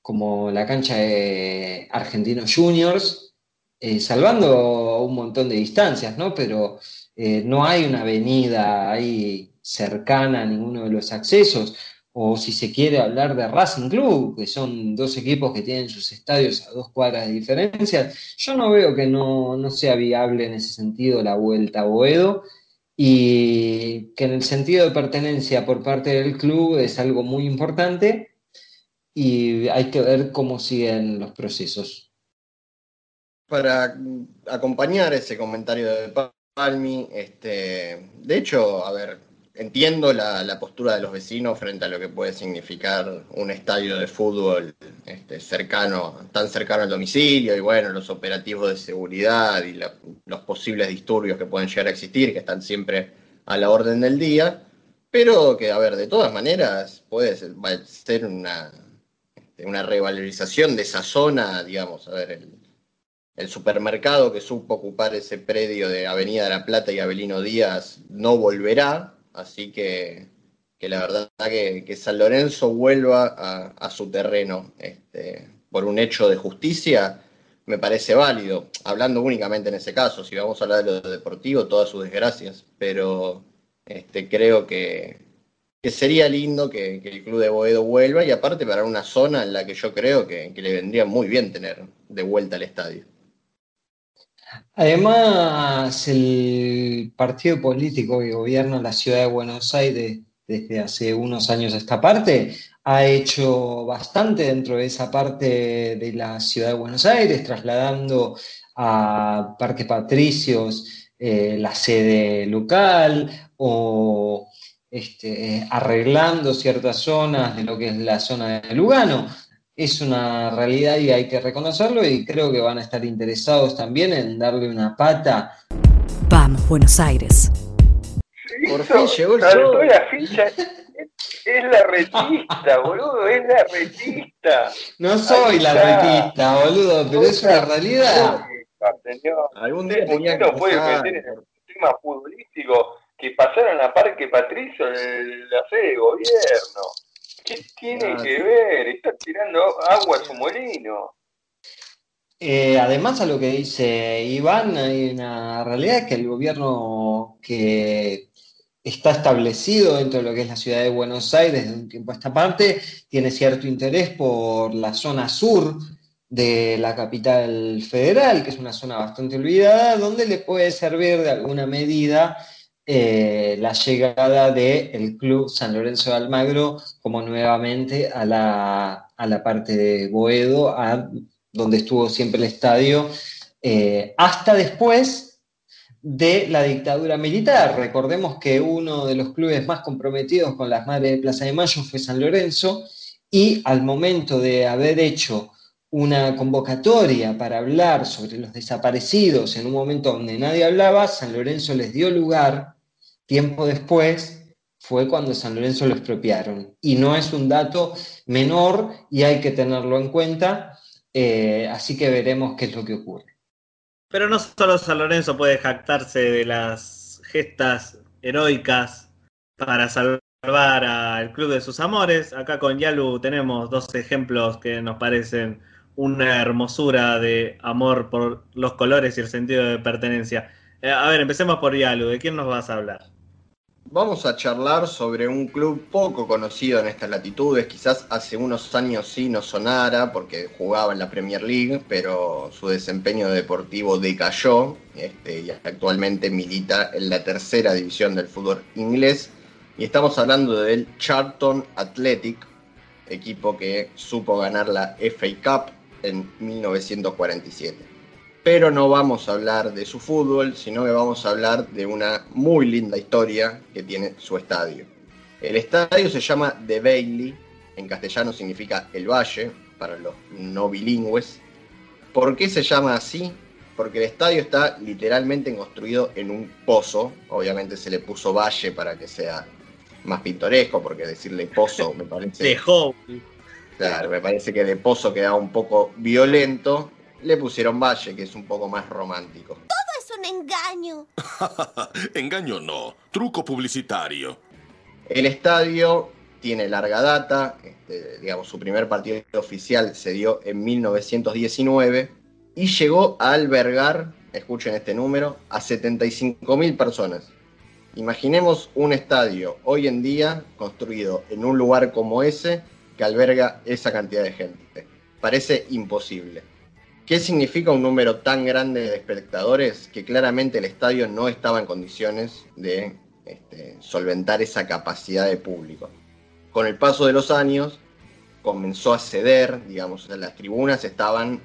como la cancha de Argentinos Juniors, eh, salvando un montón de distancias, ¿no? Pero eh, no hay una avenida ahí cercana a ninguno de los accesos o si se quiere hablar de Racing Club, que son dos equipos que tienen sus estadios a dos cuadras de diferencia, yo no veo que no, sea viable en ese sentido la vuelta a Boedo y que en el sentido de pertenencia por parte del club es algo muy importante y hay que ver cómo siguen los procesos. Para acompañar ese comentario de Palmi, este, de hecho, a ver, entiendo la, postura de los vecinos frente a lo que puede significar un estadio de fútbol este, cercano, tan cercano al domicilio y bueno, los operativos de seguridad y los posibles disturbios que pueden llegar a existir, que están siempre a la orden del día, pero que, a ver, de todas maneras puede ser, una, este, una revalorización de esa zona, digamos, a ver, el, el supermercado que supo ocupar ese predio de Avenida de la Plata y Avelino Díaz no volverá, Así que, la verdad que, que, San Lorenzo vuelva a, su terreno este, por un hecho de justicia me parece válido, hablando únicamente en ese caso, si vamos a hablar de lo deportivo, todas sus desgracias, pero este, creo que, que sería lindo que, el club de Boedo vuelva y aparte para una zona en la que yo creo que, le vendría muy bien tener de vuelta al estadio. Además, el partido político que gobierna la ciudad de Buenos Aires desde hace unos años esta parte ha hecho bastante dentro de esa parte de la ciudad de Buenos Aires, trasladando a Parque Patricios eh, la sede local o este, arreglando ciertas zonas de lo que es la zona de Lugano. Es una realidad y hay que reconocerlo y creo que van a estar interesados también en darle una pata. Vamos, Buenos Aires. Por fin llegó el show. la ficha. Es la retista, boludo, es la retista. No soy la retista, boludo, pero es una realidad. Algún día no puede meter en el tema futbolístico que pasaron a Parque Patricio en la sede de gobierno. ¿Qué tiene ah, que ver? Está tirando agua a su molino. Eh, además a lo que dice Iván, hay una realidad que el gobierno que está establecido dentro de lo que es la ciudad de Buenos Aires de un tiempo a esta parte tiene cierto interés por la zona sur de la capital federal, que es una zona bastante olvidada, donde le puede servir de alguna medida eh, la llegada del Club San Lorenzo de Almagro como nuevamente a la, a la parte de Boedo, donde estuvo siempre el estadio, eh, hasta después de la dictadura militar. Recordemos que uno de los clubes más comprometidos con las Madres de Plaza de Mayo fue San Lorenzo y al momento de haber hecho una convocatoria para hablar sobre los desaparecidos en un momento donde nadie hablaba, San Lorenzo les dio lugar Tiempo después fue cuando San Lorenzo lo expropiaron. Y no es un dato menor y hay que tenerlo en cuenta, eh, así que veremos qué es lo que ocurre. Pero no solo San Lorenzo puede jactarse de las gestas heroicas para salvar al Club de sus Amores. Acá con Yalu tenemos dos ejemplos que nos parecen una hermosura de amor por los colores y el sentido de pertenencia. Eh, a ver, empecemos por Yalu. ¿De quién nos vas a hablar? Vamos a charlar sobre un club poco conocido en estas latitudes, quizás hace unos años sí no sonara porque jugaba en la Premier League, pero su desempeño deportivo decayó este, y actualmente milita en la tercera división del fútbol inglés. Y estamos hablando del Charlton Athletic, equipo que supo ganar la FA Cup en 1947 pero no vamos a hablar de su fútbol, sino que vamos a hablar de una muy linda historia que tiene su estadio. El estadio se llama The Bailey, en castellano significa el valle, para los no bilingües. ¿Por qué se llama así? Porque el estadio está literalmente construido en un pozo, obviamente se le puso valle para que sea más pintoresco, porque decirle pozo me parece... Dejó. Claro, me parece que de pozo queda un poco violento, le pusieron Valle, que es un poco más romántico. Todo es un engaño. engaño no, truco publicitario. El estadio tiene larga data, este, digamos, su primer partido oficial se dio en 1919 y llegó a albergar, escuchen este número, a 75.000 personas. Imaginemos un estadio hoy en día construido en un lugar como ese que alberga esa cantidad de gente. Parece imposible. ¿Qué significa un número tan grande de espectadores que claramente el estadio no estaba en condiciones de este, solventar esa capacidad de público? Con el paso de los años comenzó a ceder, digamos, las tribunas estaban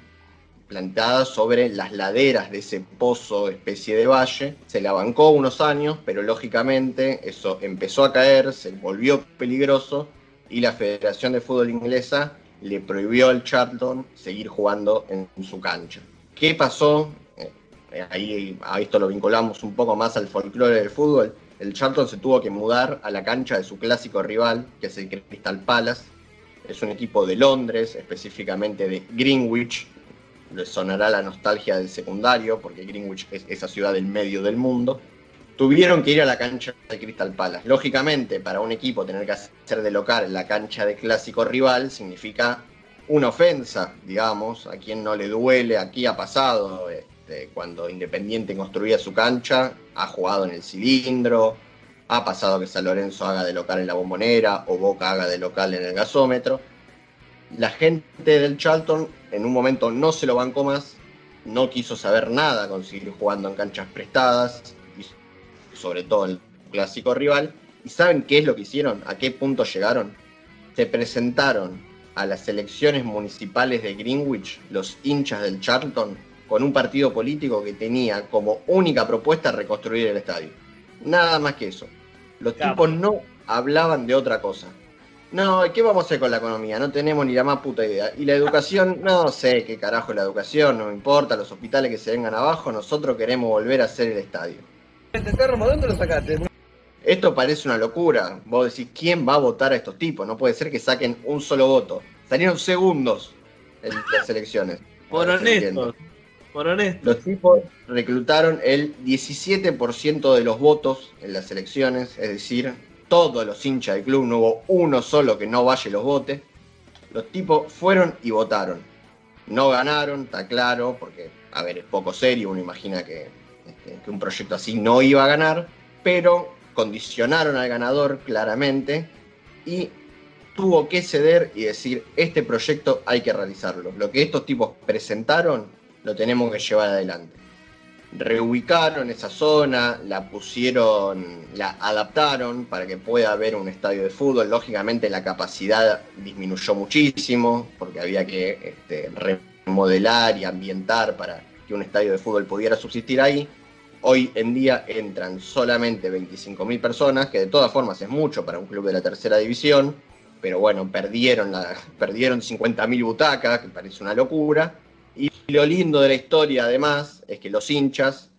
plantadas sobre las laderas de ese pozo, especie de valle. Se la bancó unos años, pero lógicamente eso empezó a caer, se volvió peligroso y la Federación de Fútbol Inglesa le prohibió al Charlton seguir jugando en su cancha. ¿Qué pasó? Eh, ahí a esto lo vinculamos un poco más al folclore del fútbol. El Charlton se tuvo que mudar a la cancha de su clásico rival, que es el Crystal Palace. Es un equipo de Londres, específicamente de Greenwich. Les sonará la nostalgia del secundario, porque Greenwich es esa ciudad del medio del mundo tuvieron que ir a la cancha de Crystal Palace. Lógicamente, para un equipo tener que hacer de local la cancha de clásico rival significa una ofensa, digamos, a quien no le duele, aquí ha pasado, este, cuando Independiente construía su cancha, ha jugado en el cilindro, Ha pasado que San Lorenzo haga de local en la bombonera o Boca haga de local en el gasómetro. La gente del Charlton en un momento no se lo bancó más, no quiso saber nada con seguir jugando en canchas prestadas, sobre todo el clásico rival. ¿Y saben qué es lo que hicieron? ¿A qué punto llegaron? Se presentaron a las elecciones municipales de Greenwich los hinchas del Charlton con un partido político que tenía como única propuesta reconstruir el estadio. Nada más que eso. Los tipos no hablaban de otra cosa. No, ¿qué vamos a hacer con la economía? No tenemos ni la más puta idea. Y la educación, no sé qué carajo es la educación, no me importa, los hospitales que se vengan abajo, nosotros queremos volver a hacer el estadio. ¿Dónde lo sacaste? Esto parece una locura. Vos decís, ¿quién va a votar a estos tipos? No puede ser que saquen un solo voto. Salieron segundos en las elecciones. Por honestos. Por honestos. Los tipos reclutaron el 17% de los votos en las elecciones, es decir, todos los hinchas del club, no hubo uno solo que no vaya y los vote. Los tipos fueron y votaron. No ganaron, está claro, porque, a ver, es poco serio, uno imagina que, este, que un proyecto así no iba a ganar, pero condicionaron al ganador claramente y tuvo que ceder y decir, este proyecto hay que realizarlo. Lo que estos tipos presentaron, lo tenemos que llevar adelante. Reubicaron esa zona, la pusieron, la adaptaron para que pueda haber un estadio de fútbol. Lógicamente la capacidad disminuyó muchísimo porque había que este, remodelar y ambientar para que un estadio de fútbol pudiera subsistir ahí. Hoy en día entran solamente 25.000 personas, que de todas formas es mucho para un club de la tercera división, pero bueno, perdieron, perdieron 50.000 butacas, que parece una locura. Y lo lindo de la historia, además, es que los hinchas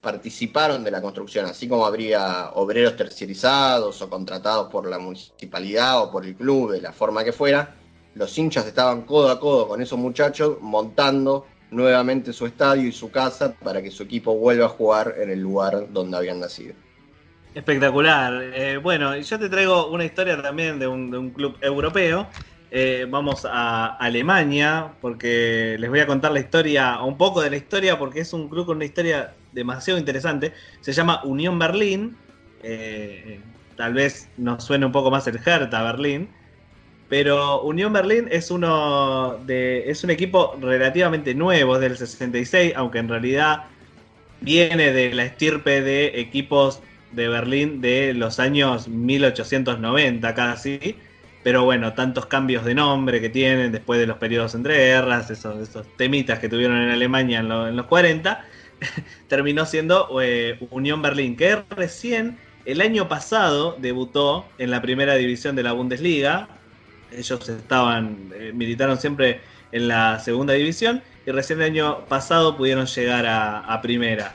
participaron de la construcción, así como habría obreros terciarizados o contratados por la municipalidad o por el club, de la forma que fuera, los hinchas estaban codo a codo con esos muchachos montando nuevamente su estadio y su casa para que su equipo vuelva a jugar en el lugar donde habían nacido. Espectacular. Eh, bueno, yo te traigo una historia también de un, club europeo. Eh, vamos a Alemania, porque les voy a contar la historia, un poco de la historia, porque es un club con una historia demasiado interesante. Se llama Unión Berlín. Eh, tal vez nos suene un poco más el Hertha Berlín. Pero Unión Berlín es uno de. es un equipo relativamente nuevo, del 66, aunque en realidad viene de la estirpe de equipos de Berlín de los años 1890 casi. Pero bueno, tantos cambios de nombre que tienen después de los periodos entre guerras, esos, esos temitas que tuvieron en Alemania en los 40, terminó siendo eh, Unión Berlín, que recién el año pasado debutó en la primera división de la Bundesliga. Ellos estaban, eh, militaron siempre en la segunda división y recién el año pasado pudieron llegar a, primera.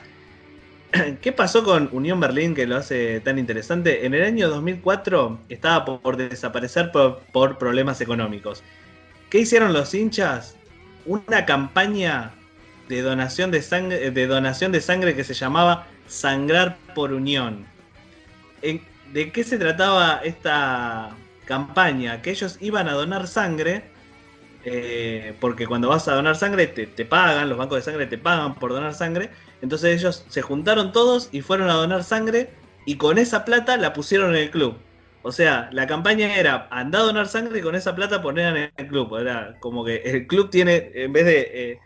¿Qué pasó con Unión Berlín que lo hace tan interesante? En el año 2004 estaba por desaparecer por, por, problemas económicos. ¿Qué hicieron los hinchas? Una campaña de donación de sangre, de donación de sangre que se llamaba Sangrar por Unión. ¿De qué se trataba esta campaña? Que ellos iban a donar sangre, eh, porque cuando vas a donar sangre te, te pagan, los bancos de sangre te pagan por donar sangre entonces ellos se juntaron todos y fueron a donar sangre y con esa plata la pusieron en el club. O sea, la campaña era anda a donar sangre y con esa plata poner en el club. Era como que el club tiene, en vez de eh,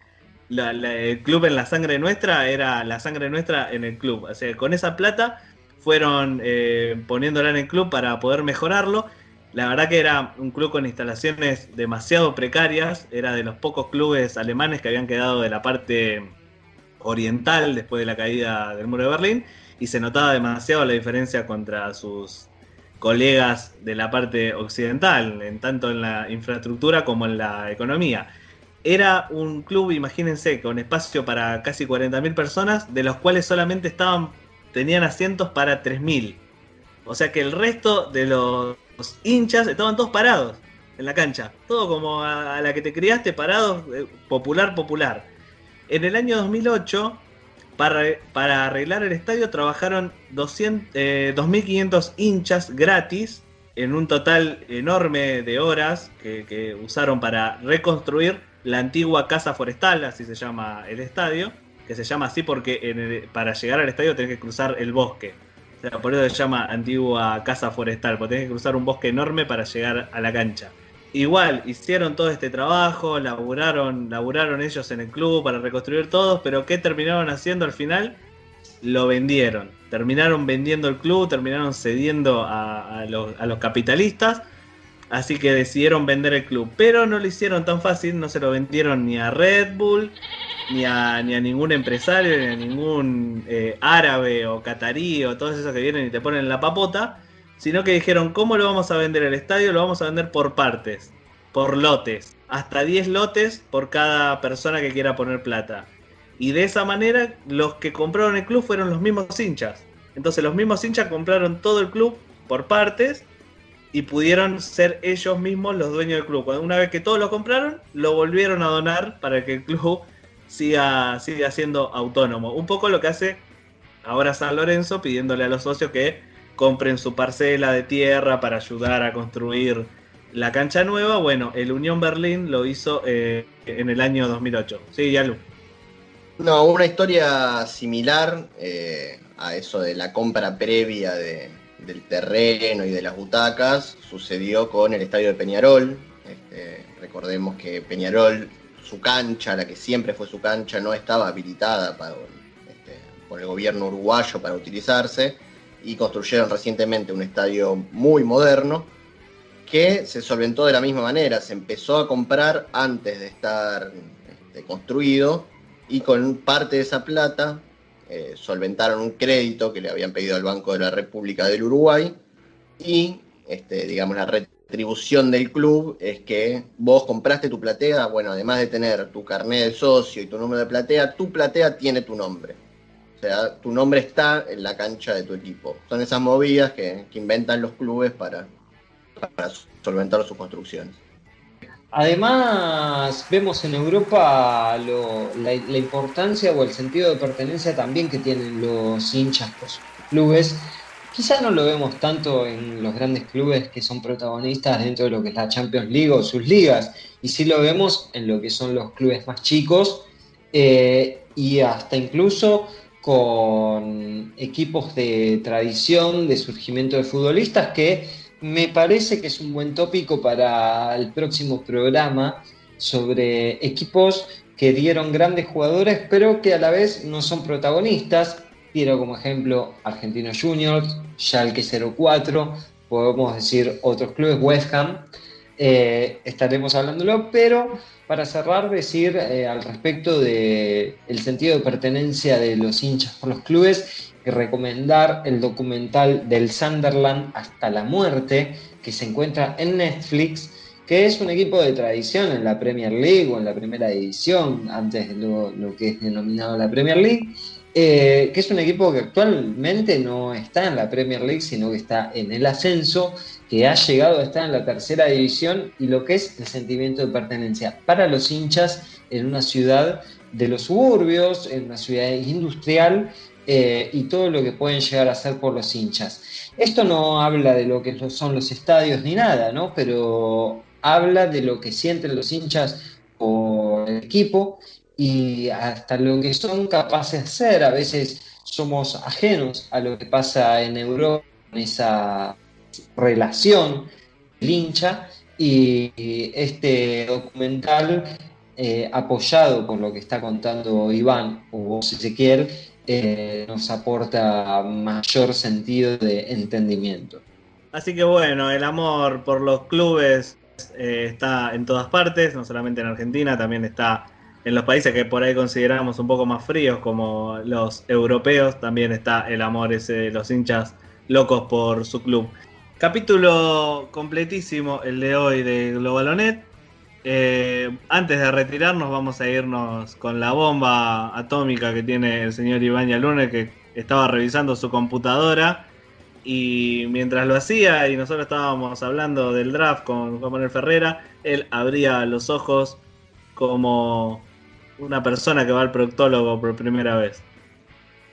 el club en la sangre nuestra, era la sangre nuestra en el club. O sea, con esa plata fueron eh, poniéndola en el club para poder mejorarlo. La verdad que era un club con instalaciones demasiado precarias. Era de los pocos clubes alemanes que habían quedado de la parte oriental después de la caída del muro de Berlín y se notaba demasiado la diferencia contra sus colegas de la parte occidental, en tanto en la infraestructura como en la economía. Era un club, imagínense, con espacio para casi 40.000 personas, de los cuales solamente estaban tenían asientos para 3.000. O sea que el resto de los hinchas estaban todos parados en la cancha. Todo como a, la que te criaste, parados, eh, popular, popular. En el año 2008, para, para arreglar el estadio, trabajaron 200, eh, 2.500 hinchas gratis en un total enorme de horas que, que, usaron para reconstruir la antigua casa forestal, así se llama el estadio, que se llama así porque para llegar al estadio tenés que cruzar el bosque. Por eso se llama antigua casa forestal, porque tenés que cruzar un bosque enorme para llegar a la cancha. Igual, hicieron todo este trabajo, laburaron, laburaron ellos en el club para reconstruir todo, pero ¿qué terminaron haciendo al final? Lo vendieron. Terminaron vendiendo el club, terminaron cediendo a los capitalistas, así que decidieron vender el club. Pero no lo hicieron tan fácil, no se lo vendieron ni a Red Bull, ni a, ni a ningún empresario, ni a ningún eh, árabe o catarí o todos esos que vienen y te ponen la papota, sino que dijeron, ¿cómo lo vamos a vender el estadio? Lo vamos a vender por partes, por lotes, hasta 10 lotes por cada persona que quiera poner plata. Y de esa manera los que compraron el club fueron los mismos hinchas. Entonces los mismos hinchas compraron todo el club por partes y pudieron ser ellos mismos los dueños del club. Una vez que todos lo compraron, lo volvieron a donar para que el club siga, siga siendo autónomo. Un poco lo que hace ahora San Lorenzo pidiéndole a los socios que compren su parcela de tierra para ayudar a construir la cancha nueva. Bueno, el Unión Berlín lo hizo eh, en el año 2008. Sí, Yalu. No, una historia similar eh, a eso de la compra previa de, del terreno y de las butacas sucedió con el estadio de Peñarol. Este, recordemos que Peñarol su cancha, la que siempre fue su cancha, no estaba habilitada este, por el gobierno uruguayo para utilizarse y construyeron recientemente un estadio muy moderno que se solventó de la misma manera, se empezó a comprar antes de estar este, construido y con parte de esa plata eh, solventaron un crédito que le habían pedido al Banco de la República del Uruguay y, este, digamos, la retribución del club es que vos compraste tu platea, bueno, además de tener tu carnet de socio y tu número de platea, tu platea tiene tu nombre. O sea, tu nombre está en la cancha de tu equipo. Son esas movidas que, que inventan los clubes para, para solventar sus construcciones. Además, vemos en Europa la, importancia o el sentido de pertenencia también que tienen los hinchas por sus clubes. Quizá no lo vemos tanto en los grandes clubes que son protagonistas dentro de lo que es la Champions League o sus ligas, y sí lo vemos en lo que son los clubes más chicos eh, y hasta incluso con equipos de tradición, de surgimiento de futbolistas que me parece que es un buen tópico para el próximo programa sobre equipos que dieron grandes jugadores, pero que a la vez no son protagonistas. Quiero como ejemplo Argentinos Juniors, Schalke 04, podemos decir otros clubes, West Ham. Eh, estaremos hablándolo, pero para cerrar, decir eh, al respecto del el sentido de pertenencia de los hinchas por los clubes y recomendar el documental del Sunderland hasta la muerte, que se encuentra en Netflix, que es un equipo de tradición en la Premier League o en la primera edición, antes de lo, lo que es denominado la Premier League, eh, que es un equipo que actualmente no está en la Premier League, sino que está en el ascenso, que ha llegado a estar en la tercera división y lo que es el sentimiento de pertenencia para los hinchas en una ciudad de los suburbios, en una ciudad industrial eh, y todo lo que pueden llegar a hacer por los hinchas. Esto no habla de lo que son los estadios ni nada, ¿no? Pero habla de lo que sienten los hinchas por el equipo y hasta lo que son capaces de hacer. A veces somos ajenos a lo que pasa en Europa con esa relación del hincha y este documental eh, apoyado por lo que está contando Iván o vos Ezequiel eh, nos aporta mayor sentido de entendimiento. Así que bueno, el amor por los clubes eh, está en todas partes, no solamente en Argentina, también está en los países que por ahí consideramos un poco más fríos, como los europeos, también está el amor ese de los hinchas locos por su club. Capítulo completísimo el de hoy de Globalonet. Eh, antes de retirarnos vamos a irnos con la bomba atómica que tiene el señor Iván Yalune que estaba revisando su computadora y mientras lo hacía y nosotros estábamos hablando del draft con Juan Manuel Ferrera, él abría los ojos como una persona que va al proctólogo por primera vez.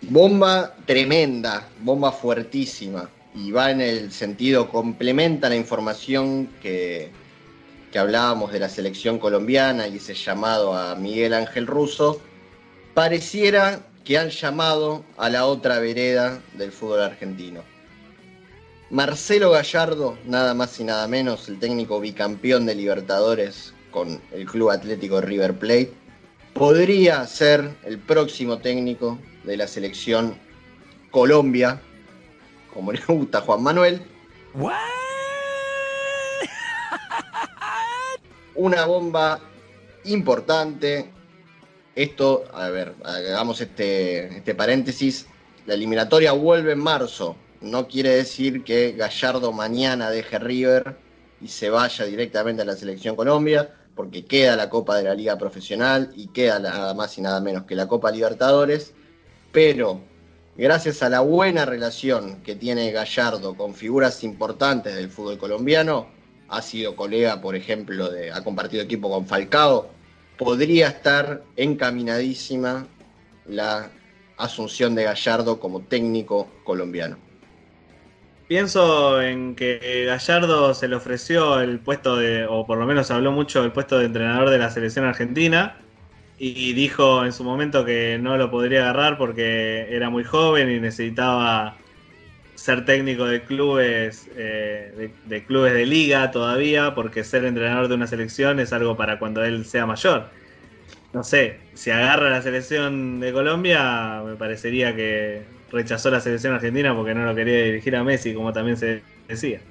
Bomba tremenda, bomba fuertísima y va en el sentido, complementa la información que, que hablábamos de la selección colombiana y ese llamado a Miguel Ángel Russo, pareciera que han llamado a la otra vereda del fútbol argentino. Marcelo Gallardo, nada más y nada menos, el técnico bicampeón de Libertadores con el Club Atlético River Plate, podría ser el próximo técnico de la selección Colombia, como le gusta Juan Manuel. Una bomba importante. Esto, a ver, hagamos este, este paréntesis. La eliminatoria vuelve en marzo. No quiere decir que Gallardo mañana deje River y se vaya directamente a la selección Colombia, porque queda la Copa de la Liga Profesional y queda nada más y nada menos que la Copa Libertadores. Pero gracias a la buena relación que tiene Gallardo con figuras importantes del fútbol colombiano, ha sido colega, por ejemplo, de, ha compartido equipo con Falcao, podría estar encaminadísima la asunción de Gallardo como técnico colombiano. Pienso en que Gallardo se le ofreció el puesto de, o por lo menos habló mucho del puesto de entrenador de la selección argentina, y dijo en su momento que no lo podría agarrar porque era muy joven y necesitaba ser técnico de clubes eh, de, clubes de liga todavía porque ser entrenador de una selección es algo para cuando él sea mayor. No sé si agarra la selección de Colombia me parecería que rechazó la selección argentina porque no lo quería dirigir a Messi como también se decía.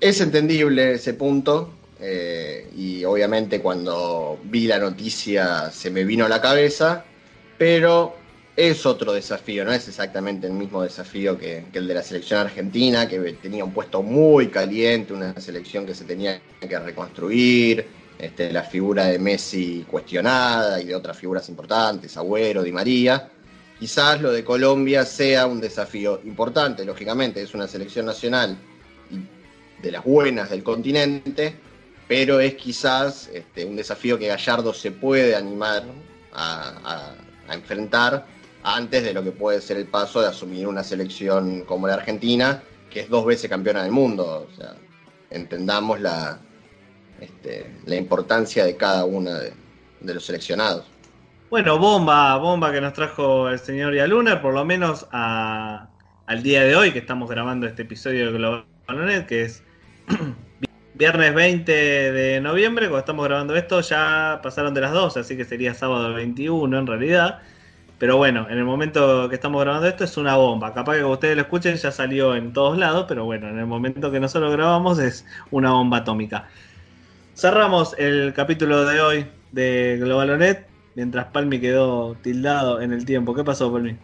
Es entendible ese punto eh, y obviamente cuando vi la noticia se me vino a la cabeza, pero es otro desafío, no es exactamente el mismo desafío que, el de la selección argentina, que tenía un puesto muy caliente, una selección que se tenía que reconstruir, este, la figura de Messi cuestionada y de otras figuras importantes, Agüero, Di María. Quizás lo de Colombia sea un desafío importante, lógicamente, es una selección nacional de las buenas del continente, pero es quizás este, un desafío que Gallardo se puede animar a, enfrentar antes de lo que puede ser el paso de asumir una selección como la Argentina, que es dos veces campeona del mundo. O sea, entendamos la, este, la importancia de cada uno de, los seleccionados. Bueno, bomba, bomba que nos trajo el señor Yaluner, por lo menos al día de hoy que estamos grabando este episodio de Global Net, que es Viernes 20 de noviembre, cuando estamos grabando esto, ya pasaron de las 12, así que sería sábado 21 en realidad. Pero bueno, en el momento que estamos grabando esto es una bomba. Capaz que ustedes lo escuchen ya salió en todos lados, pero bueno, en el momento que nosotros grabamos es una bomba atómica. Cerramos el capítulo de hoy de Globalonet, mientras Palmi quedó tildado en el tiempo. ¿Qué pasó, Palmi?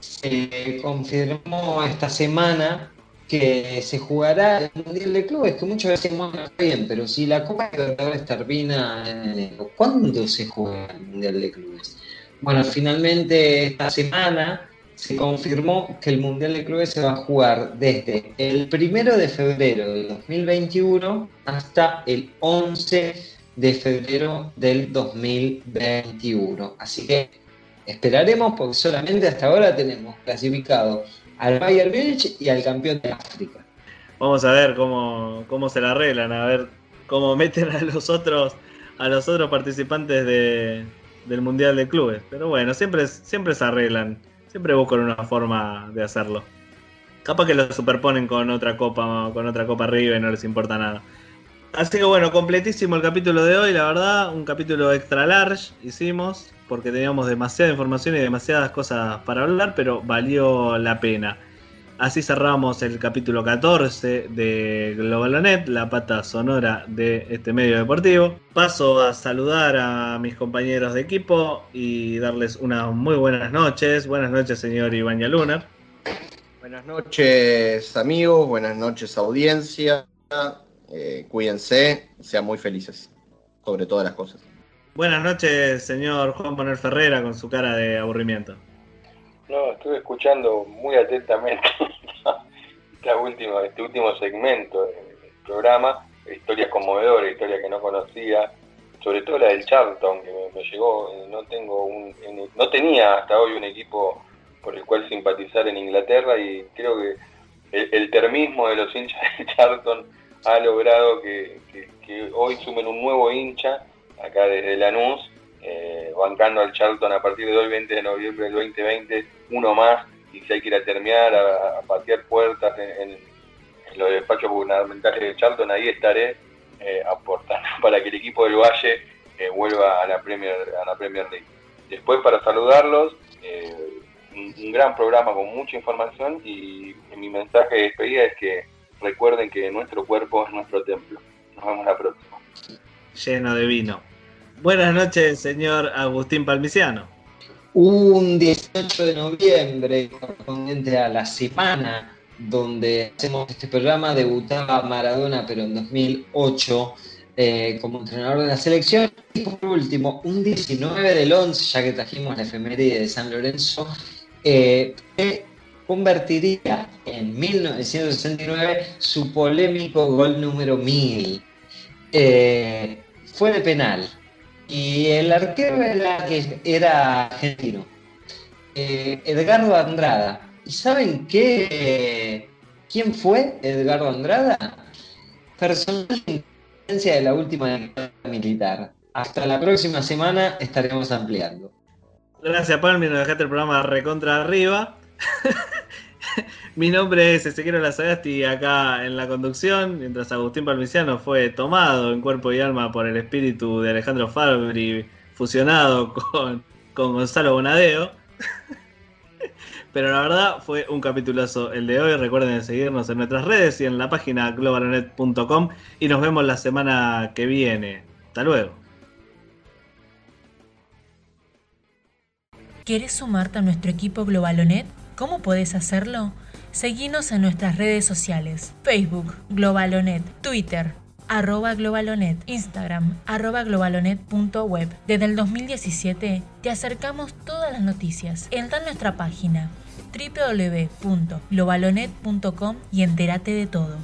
Se confirmó esta semana que se jugará el Mundial de Clubes, que muchas veces no está bien, pero si la Copa Libertadores termina en enero, ¿cuándo se juega el Mundial de Clubes? Bueno, finalmente esta semana se confirmó que el Mundial de Clubes se va a jugar desde el primero de febrero del 2021 hasta el 11 de febrero del 2021. Así que esperaremos porque solamente hasta ahora tenemos clasificado al Bayern Munich y al campeón de África. Vamos a ver cómo, cómo se la arreglan, a ver cómo meten a los otros a los otros participantes de, del Mundial de Clubes. Pero bueno, siempre, siempre se arreglan, siempre buscan una forma de hacerlo. Capaz que lo superponen con otra copa, con otra copa arriba y no les importa nada. Así que bueno, completísimo el capítulo de hoy, la verdad, un capítulo extra large hicimos porque teníamos demasiada información y demasiadas cosas para hablar, pero valió la pena. Así cerramos el capítulo 14 de Globalonet, la pata sonora de este medio deportivo. Paso a saludar a mis compañeros de equipo y darles unas muy buenas noches. Buenas noches, señor Iván Yalunar. Buenas noches, amigos. Buenas noches, audiencia. Eh, cuídense, sean muy felices, sobre todas las cosas. Buenas noches, señor Juan Manuel Ferrera, con su cara de aburrimiento. No, estuve escuchando muy atentamente esta última, este último segmento del programa, historias conmovedoras, historias que no conocía, sobre todo la del Charlton, que me, llegó, eh, no tengo un, no tenía hasta hoy un equipo por el cual simpatizar en Inglaterra y creo que el, termismo de los hinchas del Charlton ha logrado que hoy sumen un nuevo hincha acá desde Lanús, eh, bancando al Charlton a partir de hoy, 20 de noviembre del 2020, uno más, y si hay que ir a terminar, a, patear puertas en, los despachos gubernamentales de Charlton, ahí estaré eh, aportando para que el equipo del Valle eh, vuelva a la Premier, a la Premier League. Después, para saludarlos, un, gran programa con mucha información y mi mensaje de despedida es que recuerden que nuestro cuerpo es nuestro templo. Nos vemos la próxima. Lleno de vino. Buenas noches, señor Agustín Palmiciano. Un 18 de noviembre, correspondiente a la semana donde hacemos este programa, debutaba Maradona, pero en 2008 eh, como entrenador de la selección. Y por último, un 19 del 11, ya que trajimos la efeméride de San Lorenzo, eh, convertiría en 1969 su polémico gol número 1000. Eh, fue de penal y el arquero era, era argentino, eh, Edgardo Andrada. ¿Y saben qué? ¿Quién fue Edgardo Andrada? Personaje de la última militar. Hasta la próxima semana estaremos ampliando. Gracias, Palmi, nos dejaste el programa recontra arriba. Mi nombre es Ezequiel Lazagasti acá en la conducción, mientras Agustín Palmiciano fue tomado en cuerpo y alma por el espíritu de Alejandro Fabri, fusionado con, con Gonzalo Bonadeo. Pero la verdad fue un capitulazo el de hoy. Recuerden seguirnos en nuestras redes y en la página globalonet.com y nos vemos la semana que viene. Hasta luego. ¿Quieres sumarte a nuestro equipo Globalonet? ¿Cómo puedes hacerlo? Seguinos en nuestras redes sociales, Facebook, Globalonet, Twitter, arroba globalonet, Instagram, arroba globalonet.web. Desde el 2017 te acercamos todas las noticias. Entra en nuestra página www.globalonet.com y entérate de todo.